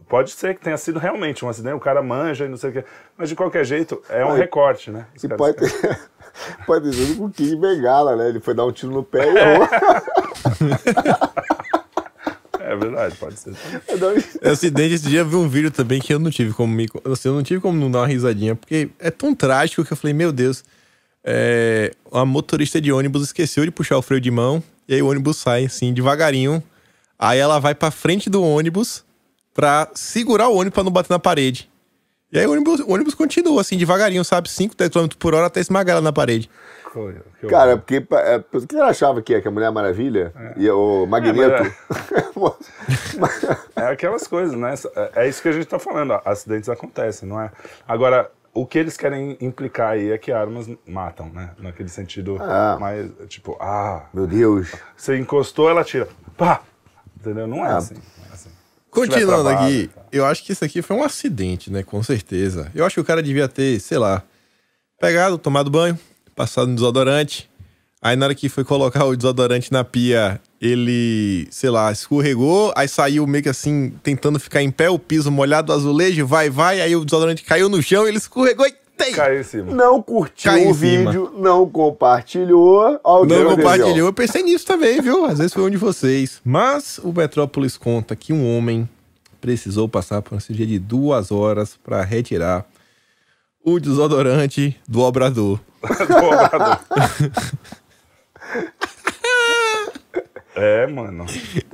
pode ser que tenha sido realmente um acidente, o cara manja e não sei o quê. Mas de qualquer jeito, é um recorte, né? Os E pode ter, pode ter sido com o Kid Bengala, né? Ele foi dar um tiro no pé e errou. É verdade, pode ser. Acidente, esse dia eu vi um vídeo também que eu não tive como me. Assim, eu não tive como não dar uma risadinha, porque é tão trágico que eu falei, meu Deus. É, uma motorista de ônibus esqueceu de puxar o freio de mão, e aí o ônibus sai assim, devagarinho. Aí ela vai pra frente do ônibus pra segurar o ônibus pra não bater na parede. E aí o ônibus, o ônibus continua assim, devagarinho, sabe? 5, 10 km por hora até esmagar ela na parede. Cara, porque é, por que ele achava que é que a Mulher Maravilha e o Magneto. É aquelas coisas, né? É- É isso que a gente tá falando. ó, Acidentes acontecem, não é? Agora, o que eles querem implicar aí é que armas matam, né? Naquele sentido Ah. mais, tipo, ah, Meu Deus. você encostou, ela tira. Pá! Entendeu? Não é Ah. assim. não é assim. Continuando trabalho, aqui, tá. eu acho que isso aqui foi um acidente, né? Com certeza. Eu acho que o cara devia ter, sei lá, pegado, tomado banho, passado no desodorante. Aí na hora que foi colocar o desodorante na pia, ele, sei lá, escorregou, aí saiu meio que assim, tentando ficar em pé, o piso molhado, o azulejo, vai, vai, aí o desodorante caiu no chão, ele escorregou e tem! Caiu em cima. Não curtiu Cai em o cima. vídeo, não compartilhou. Olha o que Não compartilhou, eu pensei nisso também, viu? Às vezes foi um de vocês. Mas o Metrópolis conta que um homem precisou passar por uma cirurgia de duas horas para retirar o desodorante do obrador. Do obrador. É, mano.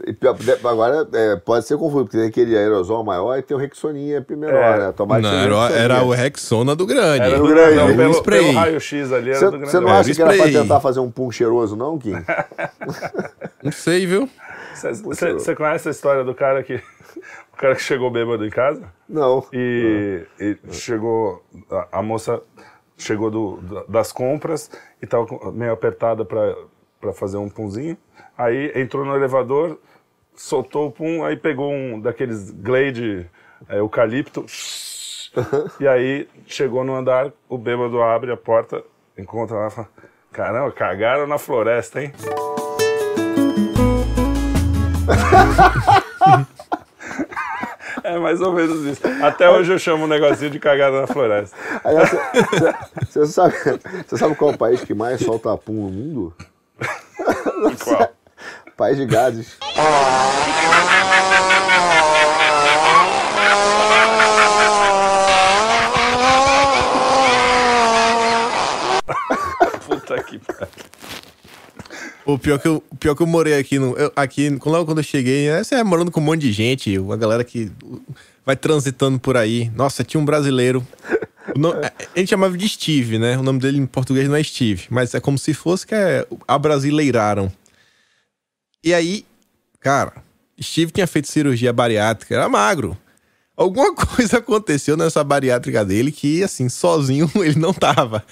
E de- Agora é, pode ser confuso, porque tem aquele aerosol maior e tem o Rexoninha menor, É. né? Tomara que Não, era, era o Rexona do grande. Era do grande, Não, o pelo, spray. pelo raio-x ali era Você do grande. você não Era acha que era pra tentar fazer um pum cheiroso, não, Kim? Não sei, viu? Você conhece a história do cara que. O cara que chegou bêbado em casa? Não. E, e chegou. A, a moça chegou do, da- das compras e tava meio apertada pra pra fazer um punzinho. Aí entrou no elevador, soltou o pum, aí pegou um daqueles Glade é, eucalipto. e aí chegou no andar, o bêbado abre a porta, encontra lá e fala: Caramba, cagaram na floresta, hein? É mais ou menos isso. Até hoje eu chamo um negocinho de cagada na floresta. Você sabe, cê sabe qual é o país que mais solta pum no mundo? Qual? País de gases. Puta que pariu. O pior que eu, o pior que eu morei aqui, no, eu- aqui logo quando eu cheguei, né, você é morando com um monte de gente, a galera que vai transitando por aí. Nossa, tinha um brasileiro. a gente chamava de Steve, né? O nome dele em português não é Steve, mas é como se fosse que é abrasileiraram. E aí, cara, Steve tinha feito cirurgia bariátrica, era magro. Alguma coisa aconteceu nessa bariátrica dele que, assim, sozinho ele não tava.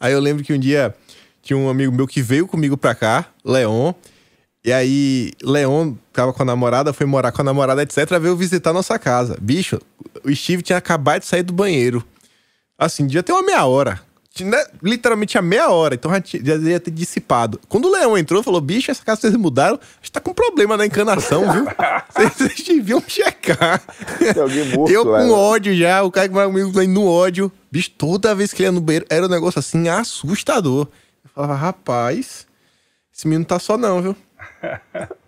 Aí eu lembro que um dia tinha um amigo meu que veio comigo pra cá, Leon. E aí, Leon tava com a namorada, foi morar com a namorada, etc. Veio visitar nossa casa. Bicho, o Steve tinha acabado de sair do banheiro. Assim, devia ter uma meia hora. Né, Literalmente a meia hora. Então já, já devia ter dissipado. Quando o Leão entrou, falou: bicho, essa casa vocês mudaram. A gente tá com problema na encanação, viu? Vocês, vocês deviam checar. Tem alguém morto, Eu com é. ódio já, o cara que mora comigo no ódio. Bicho, toda vez que ele ia no banheiro, era um negócio assim assustador. Eu falava, rapaz, esse menino tá só não, viu?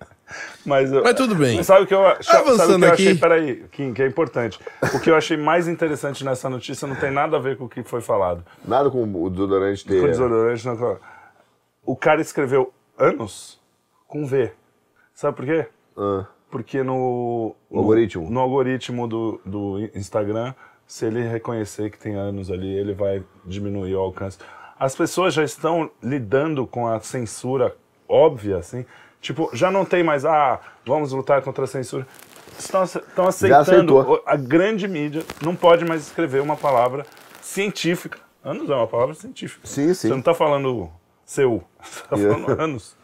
Mas, Mas tudo bem. Mas sabe o que eu, sabe o que Avançando eu aqui. achei? Peraí, Kim, que é importante. O que eu achei mais interessante nessa notícia não tem nada a ver com o que foi falado. Nada com o desodorante Com ter. desodorante, não, com- O cara escreveu anos com V. Sabe por quê? Ah, Porque no, no algoritmo. no algoritmo do, do Instagram, se ele reconhecer que tem anos ali, ele vai diminuir o alcance. As pessoas já estão lidando com a censura óbvia, assim. Tipo, já não tem mais, ah, vamos lutar contra a censura. Estão, estão aceitando. o- A grande mídia não pode mais escrever uma palavra científica. Anos é uma palavra científica. Sim, sim. Você não está falando seu, você está Yeah. falando anos.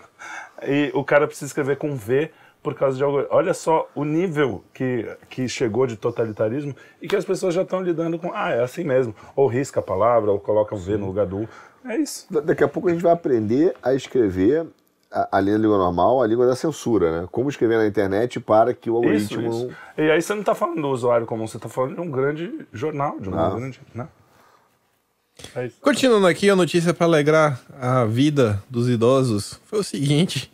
E o cara precisa escrever com V por causa de algo. Olha só o nível que, que chegou de totalitarismo e que as pessoas já estão lidando com. Ah, é assim mesmo. Ou risca a palavra, ou coloca um V no lugar do U. É isso. Da- Daqui a pouco a gente vai aprender a escrever, a- além da língua normal, a língua da censura, né? Como escrever na internet para que o Isso, algoritmo. isso. E aí você não está falando do usuário comum, você está falando de um grande jornal, de uma Ah. grande. Né? É isso. Continuando aqui, a notícia para alegrar a vida dos idosos foi o seguinte: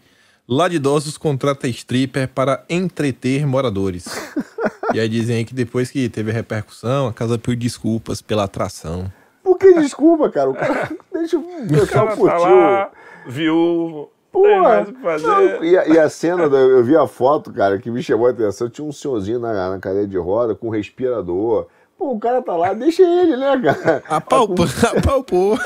lá de idosos contrata stripper para entreter moradores. e aí dizem aí que depois que teve a repercussão, a casa pediu desculpas pela atração. Por que desculpa, cara? O cara deixa o O pessoal cara tá lá, viúvo, Pô, não, e, a, e a cena, da- eu vi a foto, cara, que me chamou a atenção. Tinha um senhorzinho na, na cadeira de roda com um respirador. Pô, o cara tá lá, deixa ele, né, cara? Apalpou, apalpou.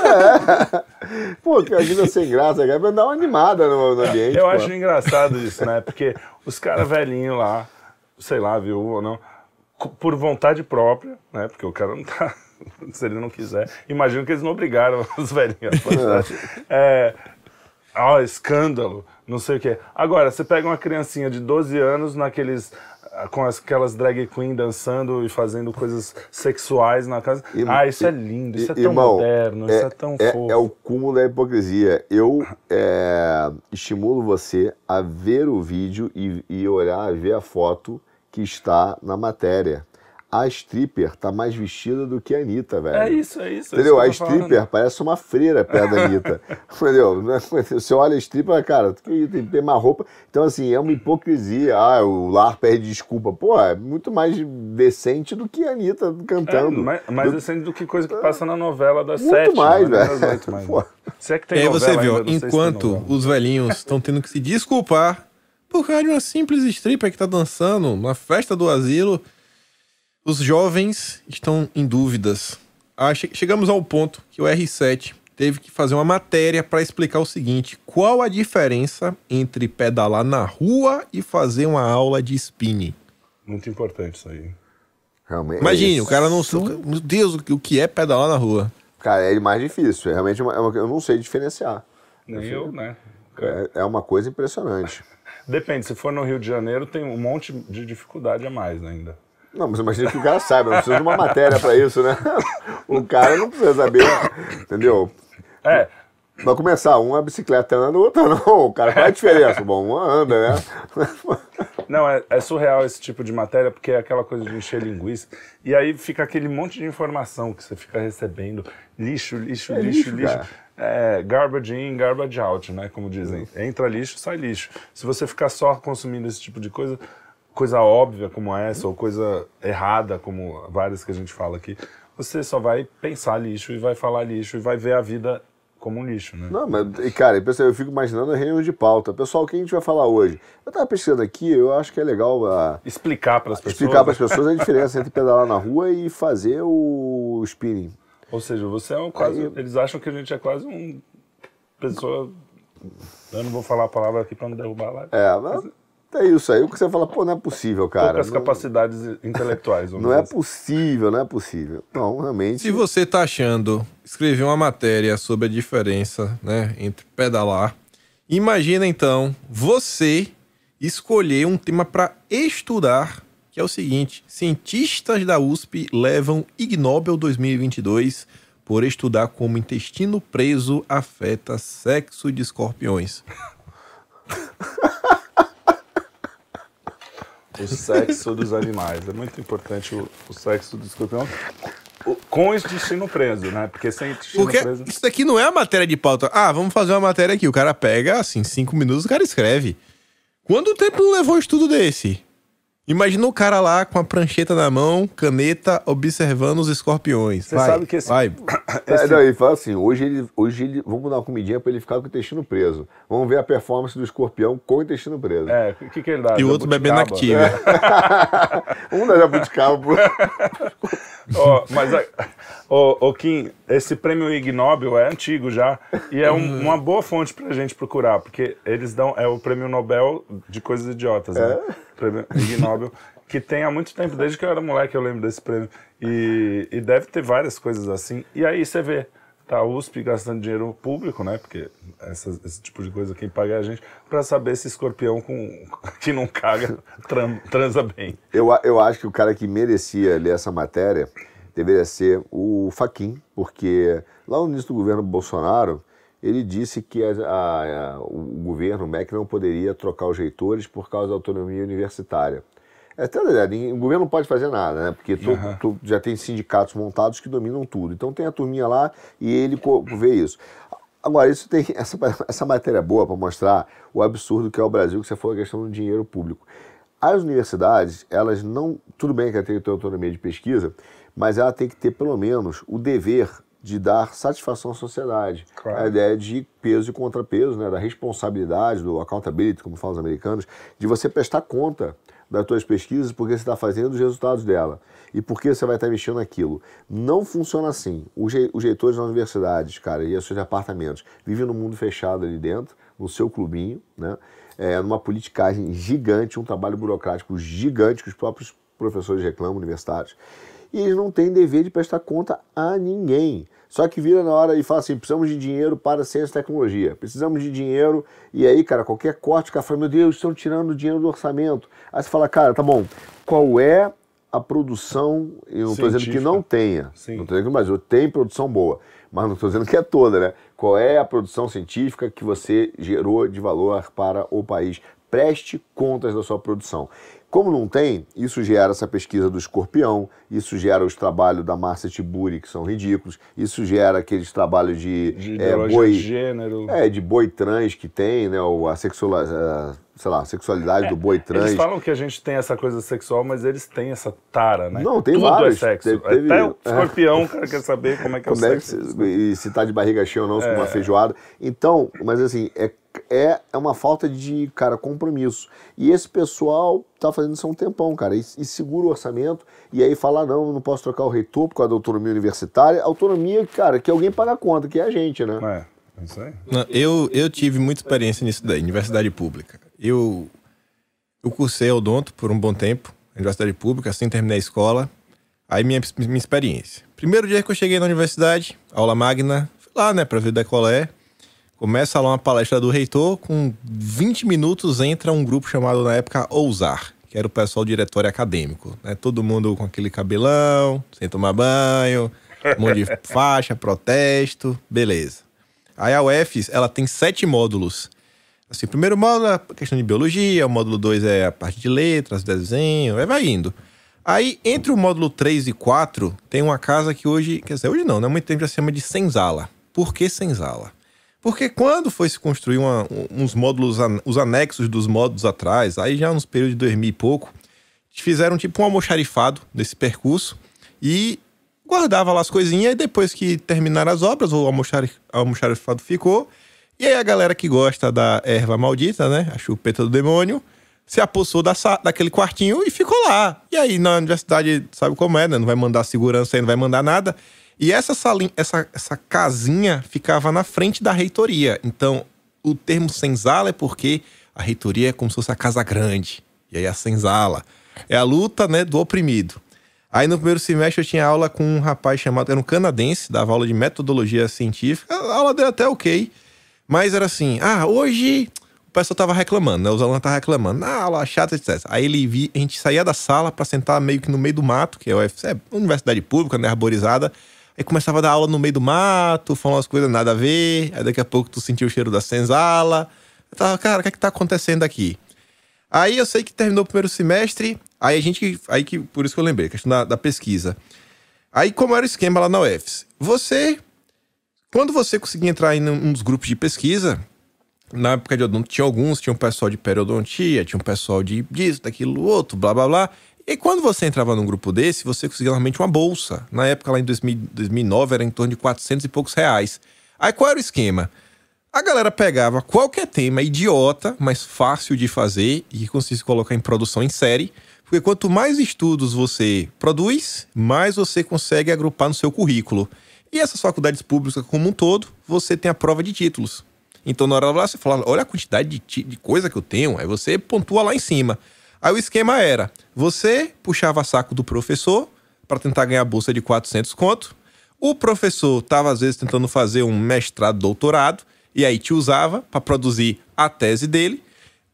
Pô, que ajuda sem graça, cara, pra dar uma animada no, no ambiente. Eu pô. acho engraçado isso, né? Porque os caras velhinhos lá, sei lá, viu ou não, por vontade própria, né? Porque o cara não tá. se ele não quiser. Imagino que eles não obrigaram os velhinhos. a fazer. É, ó, escândalo, não sei o quê. Agora, você pega uma criancinha de 12 anos naqueles ah, com as- aquelas drag queen dançando e fazendo coisas sexuais na casa. E- ah, isso é e- lindo, isso é i- tão irmão, moderno, isso é tão é, fofo. é o cúmulo da hipocrisia. Eu é, estimulo você a ver o vídeo e, e olhar, ver a foto que está na matéria. A stripper tá mais vestida do que a Anitta, velho. É isso, é isso. é Entendeu? A isso eu tô falando. stripper parece uma freira perto da Anitta. Entendeu? É- Você olha a stripper, cara, tem tem que ter mais roupa. Então, assim, é uma hipocrisia. Ah, o lar pede desculpa. Pô, é muito mais decente do que a Anitta É, cantando. mais, mais decente do que coisa que passa na novela das Muito sete. mais, né? velho. Oito, mais. Pô. Se é que tem E aí você viu, enquanto os velhinhos estão tendo que se desculpar por causa de uma simples stripper que tá dançando na festa do asilo, os jovens estão em dúvidas. Ah, che- chegamos ao ponto que o R7 teve que fazer uma matéria para explicar o seguinte: qual a diferença entre pedalar na rua e fazer uma aula de spinning? Muito importante isso aí. Realmente. Imagine, é o cara não. Meu Deus, o que- é pedalar na rua? Cara, é mais difícil. É realmente uma, é uma- eu não sei diferenciar. Nem eu, né? É, é uma coisa impressionante. Depende, se for no Rio de Janeiro, tem um monte de dificuldade a mais ainda. Não, mas imagina que o cara saiba, não precisa de uma matéria pra isso, né? O cara não precisa saber, entendeu? É, Vai começar, uma bicicleta anda, outra não. O cara, qual é a diferença? Bom, uma anda, né? não, é, é surreal esse tipo de matéria, porque é aquela coisa de encher linguiça. E aí fica aquele monte de informação que você fica recebendo. Lixo, lixo, É lixo, lixo, lixo. É, garbage in, garbage out, né? Como dizem. Entra lixo, sai lixo. Se você ficar só consumindo esse tipo de coisa, coisa óbvia como essa, ou coisa errada, como várias que a gente fala aqui, você só vai pensar lixo e vai falar lixo e vai ver a vida como um lixo, né? Não, mas, cara, eu fico imaginando a reunião de pauta. Pessoal, o que a gente vai falar hoje? Eu tava pesquisando aqui, eu acho que é legal ah, Explicar para as pessoas. explicar para as pessoas a diferença entre pedalar na rua e fazer o spinning. Ou seja, você é um quase. Aí- Eles acham que a gente é quase um. Pessoa. Eu não vou falar a palavra aqui para não derrubar lá. É, mas é isso aí. O que você fala, pô, não é possível, cara. Poucas Não, capacidades intelectuais. vamos não é dizer assim. possível, não é possível. Não, realmente. Se você tá achando escrever uma matéria sobre a diferença, né, entre pedalar, imagina então você escolher um tema para estudar, que é o seguinte: cientistas da USP levam Ig Nobel 2022 por estudar como intestino preso afeta sexo de escorpiões. O sexo dos animais. É muito importante o, o sexo do escorpião. O- com o intestino preso, né? Porque sem intestino Porque preso. isso daqui não é a matéria de pauta. Ah, vamos fazer uma matéria aqui. O cara pega, assim, cinco minutos, o cara escreve. Quanto tempo não levou um estudo desse? Imagina o cara lá com a prancheta na mão, caneta, observando os escorpiões. Você Vai, sabe que esse- Vai. É, não, ele fala assim, hoje ele, hoje ele, vamos dar uma comidinha pra ele ficar com o intestino preso. Vamos ver a performance do escorpião com o intestino preso. É, o que, que ele dá? E o outro bebendo Jabuticaba? Activia. Um da jabuticaba pro... Ó, mas, a- ô, ô, Kim, esse prêmio Ig Nobel é antigo já e é um- uma boa fonte pra gente procurar, porque eles dão, é o prêmio Nobel de coisas idiotas, né? Prêmio Ig Nobel, que tem há muito tempo, desde que eu era moleque eu lembro desse prêmio. E, e deve ter várias coisas assim. E aí você vê, tá a USP gastando dinheiro público, né? Porque essas- esse tipo de coisa quem paga é a gente, pra saber se escorpião com, que não caga tran- transa bem. Eu, eu acho que o cara que merecia ler essa matéria deveria ser o Faquin, porque lá no início do governo Bolsonaro, ele disse que a- a- a- o governo, o MEC, não poderia trocar os reitores por causa da autonomia universitária. É até verdade, o governo não pode fazer nada, né? Porque tu, tu já tem sindicatos montados que dominam tudo. Então tem a turminha lá e ele vê isso. Agora, isso tem essa, essa matéria é boa para mostrar o absurdo que é o Brasil, que você falou a questão do dinheiro público. As universidades, elas não. Tudo bem que ela tem que ter autonomia de pesquisa, mas ela tem que ter pelo menos o dever de dar satisfação à sociedade. Claro. A ideia de peso e contrapeso, né? da responsabilidade, do accountability, como falam os americanos, de você prestar conta das suas pesquisas, porque você está fazendo os resultados dela e por que você vai estar mexendo naquilo. Não funciona assim. Os, os reitores das universidades, cara, e os seus departamentos vivem num mundo fechado ali dentro, no seu clubinho, né? É, numa politicagem gigante, um trabalho burocrático gigante que os próprios professores reclamam, universitários. E eles não têm dever de prestar conta a ninguém. Só que vira na hora e fala assim: precisamos de dinheiro para ciência e tecnologia. Precisamos de dinheiro. E aí, cara, qualquer corte, o cara fala: meu Deus, estão tirando dinheiro do orçamento. Aí você fala: cara, tá bom, qual é a produção? Eu não estou dizendo que não tenha. Sim. Não estou dizendo que mas eu tenho produção boa. Mas não estou dizendo que é toda, né? Qual é a produção científica que você gerou de valor para o país? Preste contas da sua produção. Como não tem, isso gera essa pesquisa do escorpião, isso gera os trabalhos da Márcia Tiburi, que são ridículos, isso gera aqueles trabalhos de, De é, boi. de gênero. É, de boi trans que tem, né? ou A, sexual, a, sei lá, a sexualidade do boi trans. É, Eles falam que a gente tem essa coisa sexual, mas eles têm essa tara, né? Não, tem Tudo vários. é sexo. Te- teve- Até o é. escorpião, o cara quer saber como é que é Como o é que sexo. se, e se tá de barriga cheia ou não, com uma feijoada. Então, mas assim, é, é, é uma falta de, cara, compromisso. E esse pessoal tá fazendo isso há um tempão, cara. E, e segura o orçamento, e aí fala, não, não posso trocar o reitor por causa da autonomia universitária. Autonomia, cara, que alguém paga a conta, que é a gente, né? É, isso aí. Não, eu, eu tive muita experiência nisso daí, universidade pública. Eu, eu cursei odonto por um bom tempo, universidade pública, assim terminei a escola. Aí minha, minha experiência. Primeiro dia que eu cheguei na universidade, aula magna, fui lá, né, pra ver da qual é. Começa lá uma palestra do reitor, com 20 minutos entra um grupo chamado na época Ousar, que era o pessoal do diretório acadêmico, né? Todo mundo com aquele cabelão, sem tomar banho, um monte de faixa, protesto, beleza. Aí a UFES, ela tem sete módulos. Assim, o primeiro módulo é a questão de biologia, o módulo 2 é a parte de letras, desenho, aí vai indo. Aí, entre o módulo 3 e 4, tem uma casa que hoje, quer dizer, hoje não, né? Há muito tempo já se chama de senzala. Por que senzala? Porque quando foi se construir uma- uns módulos, os anexos dos módulos atrás, aí já nos períodos de 2000 e pouco, fizeram tipo um almoxarifado desse percurso e guardava lá as coisinhas e depois que terminaram as obras, o almoxari- almoxarifado ficou. E aí a galera que gosta da erva maldita, né, a chupeta do demônio, se apossou da daquele quartinho e ficou lá. E aí na universidade, sabe como é, né? Não vai mandar segurança aí, não vai mandar nada. E essa, salin, essa, essa casinha ficava na frente da reitoria. Então, o termo senzala é porque a reitoria é como se fosse a casa grande. E aí a senzala. É a luta, né, do oprimido. Aí no primeiro semestre eu tinha aula com um rapaz chamado, era um canadense, dava aula de metodologia científica. A aula dele até ok. Mas era assim, ah, hoje o pessoal tava reclamando, né? Os alunos estavam reclamando, ah, aula chata, etc. Aí ele vi, a gente saía da sala pra sentar meio que no meio do mato, que é UFC, é universidade pública, né? Arborizada. Aí começava a dar aula no meio do mato, falando umas coisas nada a ver. Aí daqui a pouco tu sentia o cheiro da senzala. Eu tava, cara, o que é que tá acontecendo aqui? Aí eu sei que terminou o primeiro semestre, aí a gente. Aí que, por isso que eu lembrei, a questão da, da pesquisa. Aí, como era o esquema lá na UFS? Você. Quando você conseguia entrar em dos grupos de pesquisa, na época de odonto tinha alguns, tinha um pessoal de periodontia, tinha um pessoal de disso, daquilo, outro, blá blá blá. E quando você entrava num grupo desse, você conseguia normalmente uma bolsa. Na época, lá em 2000, 2009, era em torno de 400 e poucos reais. Aí qual era o esquema? A galera pegava qualquer tema idiota, mas fácil de fazer e que conseguisse colocar em produção em série. Porque quanto mais estudos você produz, mais você consegue agrupar no seu currículo. E essas faculdades públicas como um todo, você tem a prova de títulos. Então, na hora lá, você fala, olha a quantidade de, de coisa que eu tenho. Aí você pontua lá em cima. Aí o esquema era, você puxava saco do professor para tentar ganhar bolsa de 400 conto. O professor estava, às vezes, tentando fazer um mestrado, doutorado, e aí te usava para produzir a tese dele.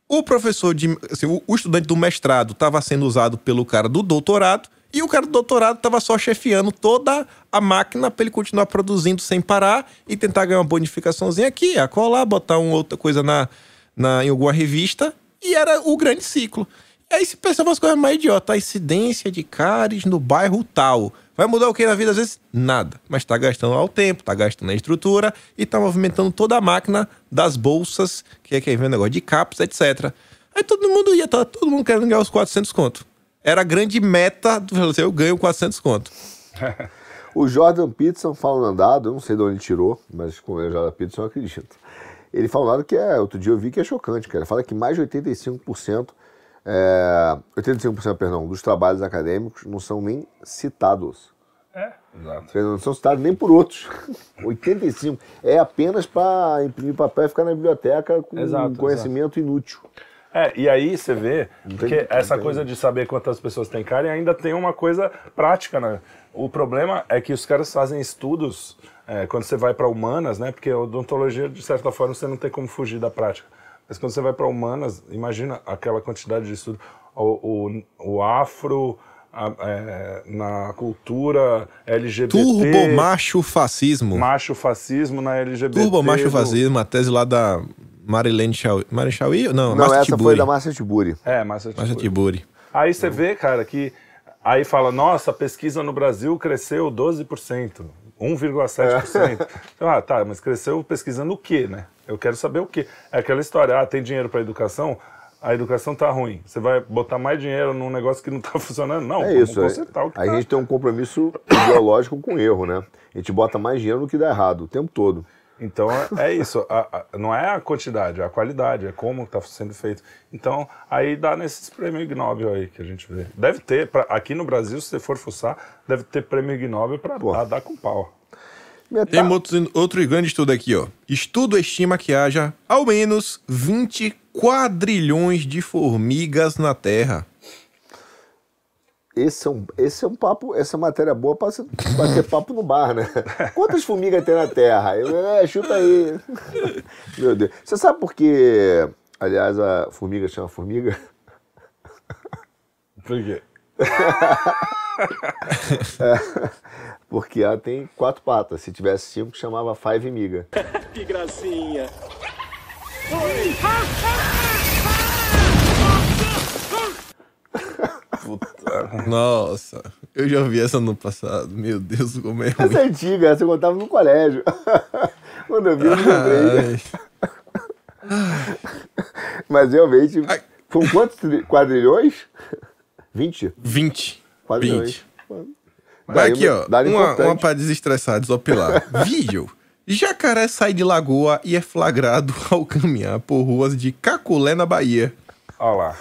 O professor de. Assim, o, o estudante do mestrado estava sendo usado pelo cara do doutorado, e o cara do doutorado estava só chefiando toda a máquina para ele continuar produzindo sem parar e tentar ganhar uma bonificaçãozinha aqui, a colar, botar uma outra coisa na, na, em alguma revista, e era o grande ciclo. Aí se pensava umas coisas mais idiotas, a incidência de cáries no bairro tal. Vai mudar o que na vida? Às vezes, nada. Mas tá gastando ao tempo, tá gastando a estrutura e tá movimentando toda a máquina das bolsas, que é quem vê o negócio de CAPS, etc. Aí todo mundo ia, tá todo mundo querendo ganhar os 400 conto. Era a grande meta, do assim, eu ganho 400 conto. O Jordan Peterson fala no andado, eu não sei de onde ele tirou, mas com o Jordan Peterson eu acredito. Ele fala um que é, outro dia eu vi que é chocante, cara. Ele fala que mais de 85%, é, 85% perdão, dos trabalhos acadêmicos não são nem citados. É, exato. Não são citados nem por outros. 85. É apenas para imprimir papel e ficar na biblioteca com Exato, conhecimento inútil. É, e aí você vê que tem- essa tem- coisa de saber quantas pessoas tem cara e ainda tem uma coisa prática, né? O problema é que os caras fazem estudos é, quando você vai para humanas, né? Porque a odontologia, de certa forma, você não tem como fugir da prática. Mas quando você vai para humanas, imagina aquela quantidade de estudo. O, o, o afro, a- é, na cultura LGBT. Turbo macho fascismo. macho fascismo na LGBT. Turbo macho fascismo, a tese lá da Marilene Chauí. Marilene Chauí? Não, Não, Márcia essa Tiburi. foi da Márcia Tiburi. É, Márcia Márcia Tiburi. Tiburi. Aí você vê, cara, que aí fala, nossa, a pesquisa no Brasil cresceu 12%, 1,7%. Então, ah, tá, mas cresceu pesquisando o quê, né? Eu quero saber o quê. É aquela história, ah, tem dinheiro para educação, a educação tá ruim. Você vai botar mais dinheiro num negócio que não tá funcionando? Não, É vamos isso. é- consertar o que a tá. gente tem um compromisso ideológico com o erro, né? A gente bota mais dinheiro no que dá errado o tempo todo. Então é, isso, a- a- não é a quantidade, é a qualidade, é como está sendo feito. Então aí dá nesses prêmios Ig Nobel aí que a gente vê. Deve ter, pra- aqui no Brasil, se você for fuçar, deve ter prêmio Ig Nobel para dar com pau. Tem outro, outro grande estudo aqui, ó. Estudo estima que haja ao menos 20 quadrilhões de formigas na Terra. Esse é, um, esse é um papo, essa matéria é boa para ter papo no bar, né? Quantas formigas tem na Terra? Eu, é, chuta aí. Meu Deus. Você sabe por que, aliás, a formiga chama formiga? Por quê? Porque ela tem quatro patas. Se tivesse cinco, chamava five miga. Que gracinha. Nossa, eu já vi essa no passado. Meu Deus, como é ruim. Essa é antiga, essa eu contava no colégio. Quando eu vi, eu me lembrei. Mas realmente, Ai. foram quantos quadrilhões? 20? 20. Quadrilhões. 20. Daí Vai aqui, ó. Uma, uma pra desestressar, desopilar. Vídeo. Jacaré sai de lagoa e é flagrado ao caminhar por ruas de Caculé, na Bahia. Olha lá.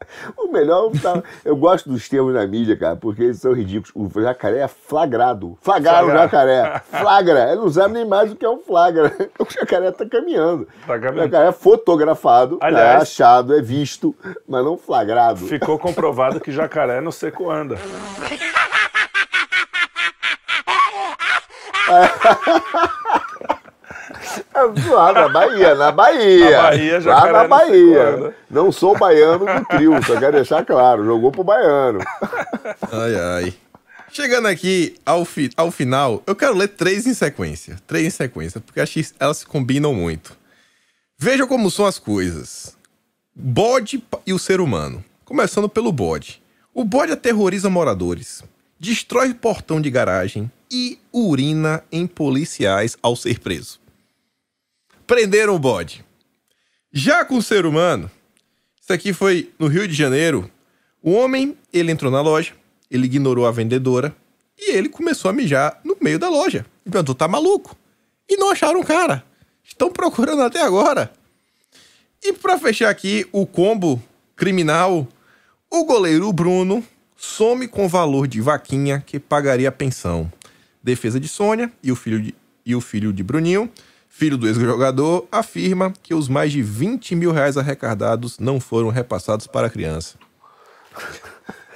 O melhor, tá- eu gosto dos termos na mídia, cara, porque eles são ridículos. O jacaré é flagrado. Flagaram o Flagra. jacaré. Flagra. Ele não sabe nem mais o que é um flagra. O jacaré tá caminhando. Tá O caminhando. jacaré é fotografado, Aliás- é achado, é visto, mas não flagrado. Ficou comprovado que jacaré no seco anda. É, Lá na Bahia, na Bahia. Na Bahia, Lá na não Bahia. né? Não sou baiano do trio, só quero deixar claro. Jogou pro baiano. Ai, ai. Chegando aqui ao, fi- ao final, eu quero ler três em sequência. Três em sequência, porque acho que elas se combinam muito. Veja como são as coisas. Bode e o ser humano. Começando pelo bode. O bode aterroriza moradores, destrói portão de garagem e urina em policiais ao ser preso. Prenderam o bode. Já com o ser humano, isso aqui foi no Rio de Janeiro. O homem, ele entrou na loja, ele ignorou a vendedora e ele começou a mijar no meio da loja. E perguntou, tá maluco? E não acharam o cara. Estão procurando até agora. E pra fechar aqui o combo criminal, o goleiro Bruno some com valor de vaquinha que pagaria a pensão. Defesa de Sônia e o filho de, e o filho de Bruninho, filho do ex-jogador, afirma que os mais de 20 mil reais arrecadados não foram repassados para a criança.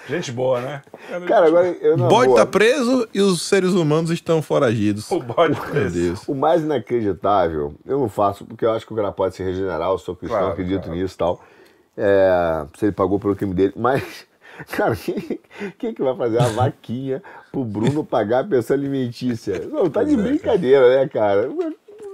Gente boa, né? Cara, agora eu O não bode tá preso e os seres humanos estão foragidos. O bode Meu preso. Deus. O mais inacreditável, eu não faço, porque eu acho que o cara pode se regenerar, eu sou cristão, Claro, acredito claro. nisso e tal. É, se ele pagou pelo crime dele, mas, cara, quem, quem que vai fazer uma vaquinha pro Bruno pagar a pensão alimentícia? Não, tá de brincadeira, né, cara?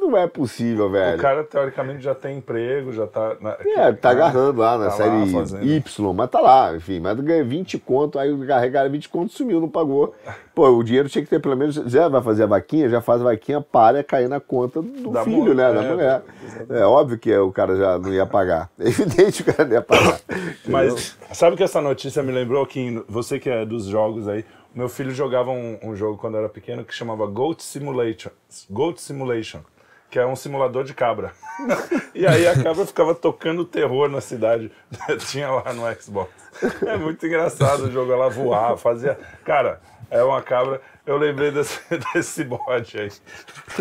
Não é possível, velho. O cara, teoricamente, já tem emprego, já tá... Na... É, tá agarrando lá na Tá lá série fazendo. Y, mas tá lá, enfim, mas ganha 20 conto, aí carregaram 20 conto sumiu, não pagou. Pô, o dinheiro tinha que ter pelo menos, já vai fazer a vaquinha, já faz a vaquinha para cair na conta do Da filho, mu- né, da é, mulher. É óbvio que o cara já não ia pagar, é evidente que o cara não ia pagar. Mas sabe que essa notícia me lembrou que você que é dos jogos aí, meu filho jogava um, um jogo quando era pequeno que chamava Goat Simulation, Goat Simulation, que é um simulador de cabra. e aí a cabra ficava tocando terror na cidade. Tinha lá no Xbox. É muito engraçado o jogo, ela voar, fazia. Cara, É uma cabra. Eu lembrei desse, desse bode aí.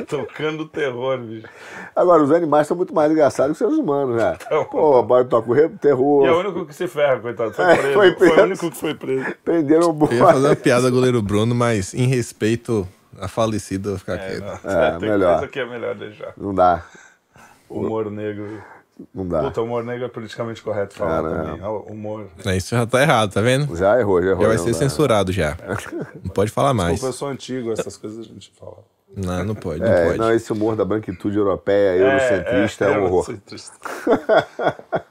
Tocando terror, bicho. Agora, os animais são muito mais engraçados que os seres humanos, né? Então. Pô, bora tocar o re- terror. E é o único que se ferra, coitado. Foi É, preso. foi Foi, preso. o único que foi preso. Prenderam o Eu ia fazer uma bode. piada goleiro Bruno, mas em respeito a falecido, eu vou ficar É, quieto. não. É, Tem melhor. coisa que é melhor deixar. Não dá, Humor negro. não dá. Puta, humor negro é politicamente correto falar Cara, também. Ó, Humor. É, Isso já tá errado, tá vendo? Já errou, já errou. Já vai ser dá. censurado já. Não pode falar mais. Desculpa, eu sou antigo, essas coisas a gente fala. Não, não pode, não É, pode. não, esse humor da branquitude europeia, eurocentrista, é, um horror. eurocentrista.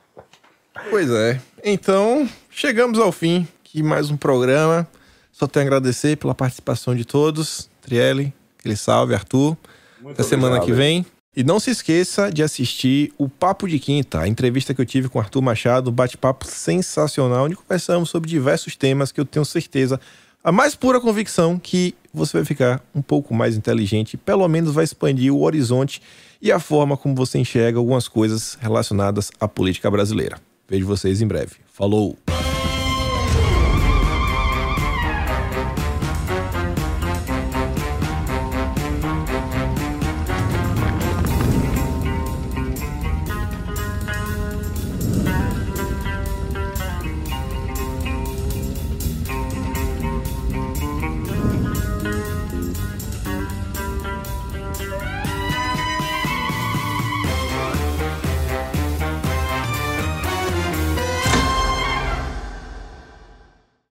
Pois é. Então, chegamos ao fim de mais um programa. Só tenho a agradecer pela participação de todos. Trielle, aquele salve, Arthur. Muito Até semana obrigado. que vem. E não se esqueça de assistir o Papo de Quinta, a entrevista que eu tive com Arthur Machado, um bate-papo sensacional, onde conversamos sobre diversos temas que eu tenho certeza, a mais pura convicção que você vai ficar um pouco mais inteligente, pelo menos vai expandir o horizonte e a forma como você enxerga algumas coisas relacionadas à política brasileira. Vejo vocês em breve. Falou!